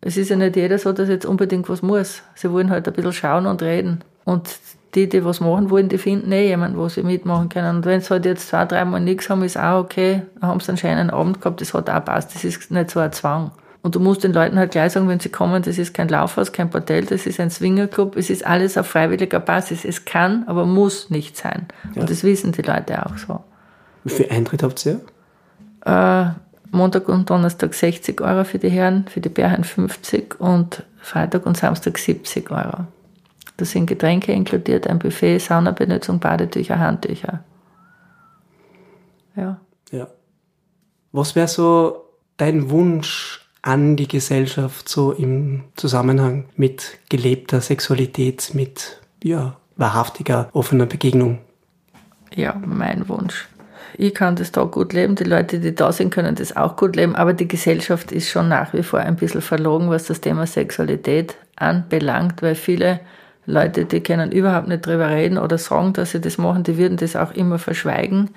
B: es ist ja nicht jeder so, dass jetzt unbedingt was muss. Sie wollen halt ein bisschen schauen und reden. Und die, die was machen wollen, die finden eh jemanden, wo sie mitmachen können. Und wenn sie halt jetzt zwei, dreimal nichts haben, ist auch okay. Dann haben sie einen schönen Abend gehabt, das hat auch passt. Das ist nicht so ein Zwang. Und du musst den Leuten halt gleich sagen, wenn sie kommen, das ist kein Laufhaus, kein Bordell, das ist ein Swingerclub, es ist alles auf freiwilliger Basis. Es kann, aber muss nicht sein. Ja. Und das wissen die Leute auch so.
A: Wie viel Eintritt habt ihr?
B: Äh, Montag und Donnerstag 60 Euro für die Herren, für die Bärherren 50 und Freitag und Samstag 70 Euro. Da sind Getränke inkludiert, ein Buffet, Saunabenutzung, Badetücher, Handtücher. Ja.
A: Ja. Was wäre so dein Wunsch an die Gesellschaft so im Zusammenhang mit gelebter Sexualität, mit ja, wahrhaftiger, offener Begegnung?
B: Ja, mein Wunsch ich kann das da gut leben, die Leute, die da sind, können das auch gut leben, aber die Gesellschaft ist schon nach wie vor ein bisschen verlogen, was das Thema Sexualität anbelangt, weil viele Leute, die können überhaupt nicht drüber reden oder sagen, dass sie das machen, die würden das auch immer verschweigen.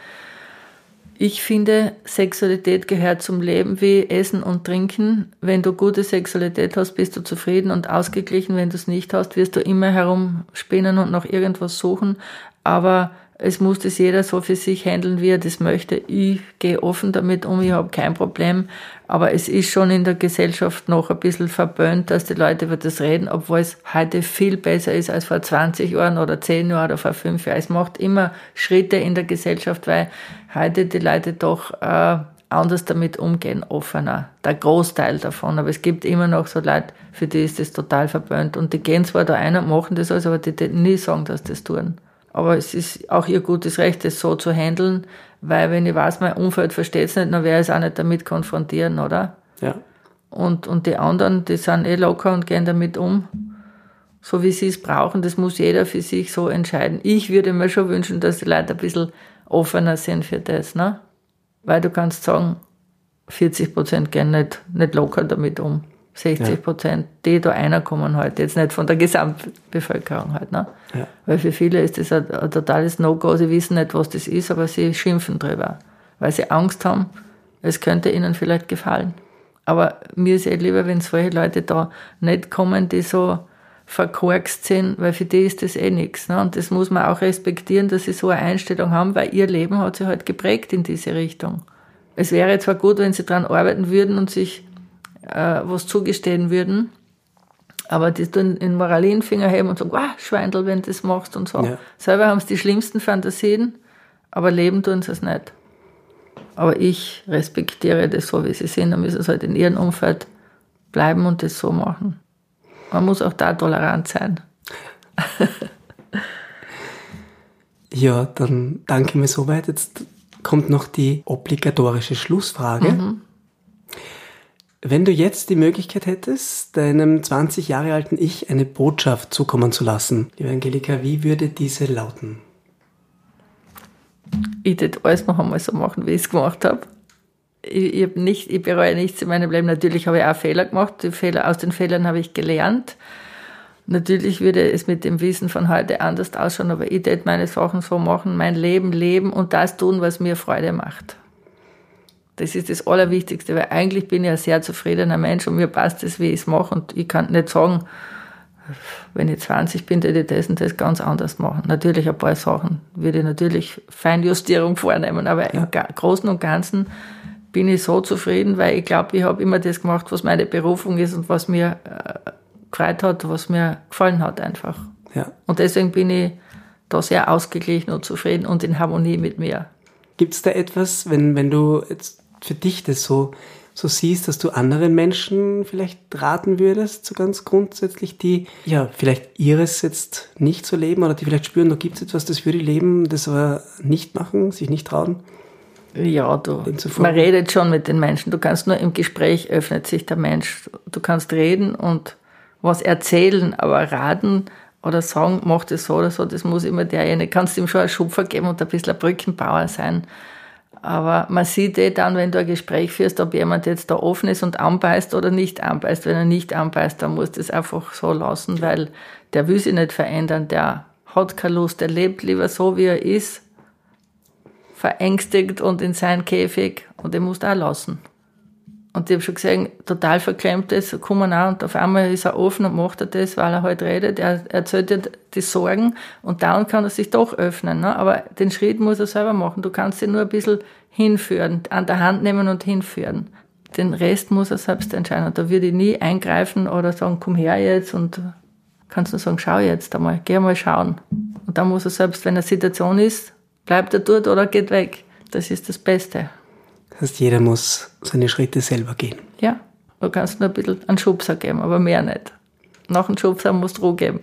B: Ich finde, Sexualität gehört zum Leben wie Essen und Trinken. Wenn du gute Sexualität hast, bist du zufrieden und ausgeglichen. Wenn du es nicht hast, wirst du immer herumspinnen und nach irgendwas suchen. Aber Es muss das jeder so für sich handeln, wie er das möchte. Ich gehe offen damit um, ich habe kein Problem. Aber es ist schon in der Gesellschaft noch ein bisschen verböhnt, dass die Leute über das reden, obwohl es heute viel besser ist als vor 20 Jahren oder 10 Jahren oder vor 5 Jahren. Es macht immer Schritte in der Gesellschaft, weil heute die Leute doch äh, anders damit umgehen, offener. Der Großteil davon. Aber es gibt immer noch so Leute, für die ist das total verböhnt. Und die gehen zwar da ein und machen das alles, aber die, die nie sagen, dass das tun. Aber es ist auch ihr gutes Recht, das so zu handeln, weil wenn ich weiß, mein Umfeld versteht es nicht, dann werde ich es auch nicht damit konfrontieren, oder?
A: Ja.
B: Und, und die anderen, die sind eh locker und gehen damit um, so wie sie es brauchen. Das muss jeder für sich so entscheiden. Ich würde mir schon wünschen, dass die Leute ein bisschen offener sind für das, ne? Weil du kannst sagen, 40 Prozent gehen nicht, nicht locker damit um. 60 Prozent, die da reinkommen halt, jetzt nicht von der Gesamtbevölkerung halt, ne? Ja. Weil für viele ist das ein, ein totales No-Go, sie wissen nicht, was das ist, aber sie schimpfen drüber, weil sie Angst haben, es könnte ihnen vielleicht gefallen. Aber mir ist eh lieber, wenn solche Leute da nicht kommen, die so verkorkst sind, weil für die ist das eh nichts. Ne? Und das muss man auch respektieren, dass sie so eine Einstellung haben, weil ihr Leben hat sich halt geprägt in diese Richtung. Es wäre zwar gut, wenn sie daran arbeiten würden und sich äh, was zugestehen würden. Aber die tun in Moralin Finger heben und sagen, wow, Schweindel, wenn du das machst und so. Ja. Selber haben sie die schlimmsten Fantasien, aber leben tun sie es nicht. Aber ich respektiere das so, wie sie sind. Dann müssen sie halt in ihrem Umfeld bleiben und das so machen. Man muss auch da tolerant sein.
A: ja, dann danke mir soweit. Jetzt kommt noch die obligatorische Schlussfrage. Mhm. Wenn du jetzt die Möglichkeit hättest, deinem 20 Jahre alten Ich eine Botschaft zukommen zu lassen, liebe Angelika, wie würde diese lauten?
B: Ich würde alles noch einmal so machen, wie ich es gemacht habe. Ich, ich, nicht, ich bereue nichts in meinem Leben. Natürlich habe ich auch Fehler gemacht. Die Fehler, aus den Fehlern habe ich gelernt. Natürlich würde es mit dem Wissen von heute anders ausschauen, aber ich würde meine Sachen so machen, mein Leben leben und das tun, was mir Freude macht. Das ist das Allerwichtigste, weil eigentlich bin ich ein sehr zufriedener Mensch und mir passt es, wie ich es mache. Und ich kann nicht sagen, wenn ich 20 bin, würde ich das und das ganz anders machen. Natürlich ein paar Sachen würde ich natürlich Feinjustierung vornehmen, aber im Großen und Ganzen bin ich so zufrieden, weil ich glaube, ich habe immer das gemacht, was meine Berufung ist und was mir äh, gefreut hat, was mir gefallen hat einfach. Ja. Und deswegen bin ich da sehr ausgeglichen und zufrieden und in Harmonie mit mir.
A: Gibt es da etwas, wenn, wenn du jetzt für dich das so, so siehst, dass du anderen Menschen vielleicht raten würdest, so ganz grundsätzlich, die ja vielleicht ihres jetzt nicht so leben oder die vielleicht spüren, da gibt es etwas, das würde ich leben, das aber nicht machen, sich nicht trauen?
B: Ja, du, man redet schon mit den Menschen. Du kannst nur im Gespräch öffnet sich der Mensch. Du kannst reden und was erzählen, aber raten oder sagen, mach das so oder so, das muss immer derjenige. Kannst ihm schon einen Schupfer geben und ein bisschen ein Brückenbauer sein. Aber man sieht eh dann, wenn du ein Gespräch führst, ob jemand jetzt da offen ist und anbeißt oder nicht anbeißt. Wenn er nicht anbeißt, dann musst du es einfach so lassen, weil der will sich nicht verändern, der hat keine Lust, der lebt lieber so, wie er ist, verängstigt und in seinen Käfig und den musst du auch lassen. Und ich habe schon gesehen, total verklemmt ist, kommen auch und auf einmal ist er offen und macht er das, weil er halt redet. Er erzählt dir die Sorgen und dann kann er sich doch öffnen. Ne? Aber den Schritt muss er selber machen. Du kannst ihn nur ein bisschen hinführen, an der Hand nehmen und hinführen. Den Rest muss er selbst entscheiden. Da würde ich nie eingreifen oder sagen, komm her jetzt und kannst nur sagen, schau jetzt einmal, geh mal schauen. Und dann muss er selbst, wenn eine Situation ist, bleibt er dort oder geht weg. Das ist das Beste.
A: Das heißt, jeder muss seine Schritte selber gehen.
B: Ja, du kannst nur ein bisschen einen Schubser geben, aber mehr nicht. Nach dem Schubser musst du Ruhe geben.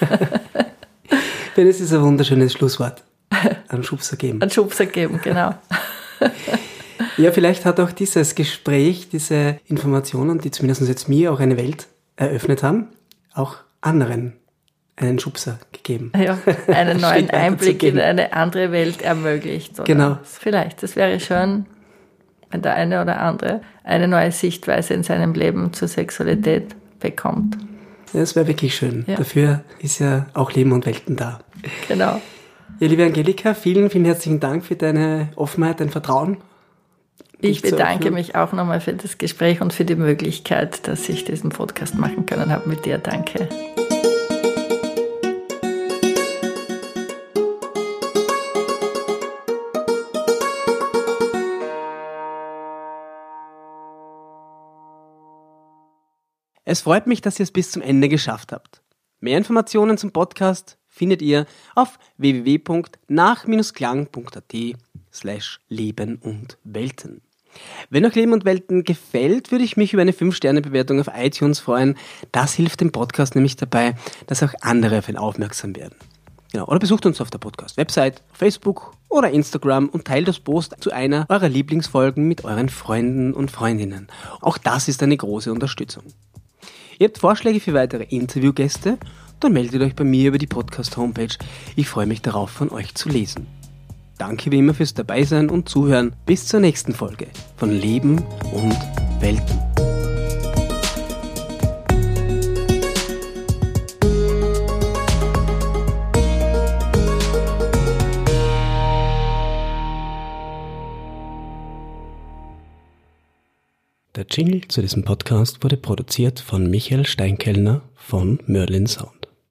A: Denn es ist ein wunderschönes Schlusswort. Einen Schubser geben.
B: Einen Schubser geben, genau.
A: ja, vielleicht hat auch dieses Gespräch, diese Informationen, die zumindest jetzt mir auch eine Welt eröffnet haben, auch anderen einen Schubser gegeben.
B: Ja, einen neuen Einblick in eine andere Welt ermöglicht. Oder?
A: Genau.
B: Vielleicht, das wäre schön, wenn der eine oder andere eine neue Sichtweise in seinem Leben zur Sexualität bekommt.
A: Ja, das wäre wirklich schön. Ja. Dafür ist ja auch Leben und Welten da.
B: Genau.
A: Ja, liebe Angelika, vielen, vielen herzlichen Dank für deine Offenheit, dein Vertrauen.
B: Ich bedanke mich auch nochmal für das Gespräch und für die Möglichkeit, dass ich diesen Podcast machen können habe mit dir. Danke.
A: Es freut mich, dass ihr es bis zum Ende geschafft habt. Mehr Informationen zum Podcast findet ihr auf www.nach-klang.at slash Leben und Welten. Wenn euch Leben und Welten gefällt, würde ich mich über eine 5-Sterne-Bewertung auf iTunes freuen. Das hilft dem Podcast nämlich dabei, dass auch andere auf ihn aufmerksam werden. Genau. Oder besucht uns auf der Podcast-Website, Facebook oder Instagram und teilt das Post zu einer eurer Lieblingsfolgen mit euren Freunden und Freundinnen. Auch das ist eine große Unterstützung. Ihr habt Vorschläge für weitere Interviewgäste? Dann meldet euch bei mir über die Podcast-Homepage. Ich freue mich darauf, von euch zu lesen. Danke wie immer fürs Dabeisein und Zuhören. Bis zur nächsten Folge von Leben und Welten. Der Jingle zu diesem Podcast wurde produziert von Michael Steinkellner von Merlin Sound.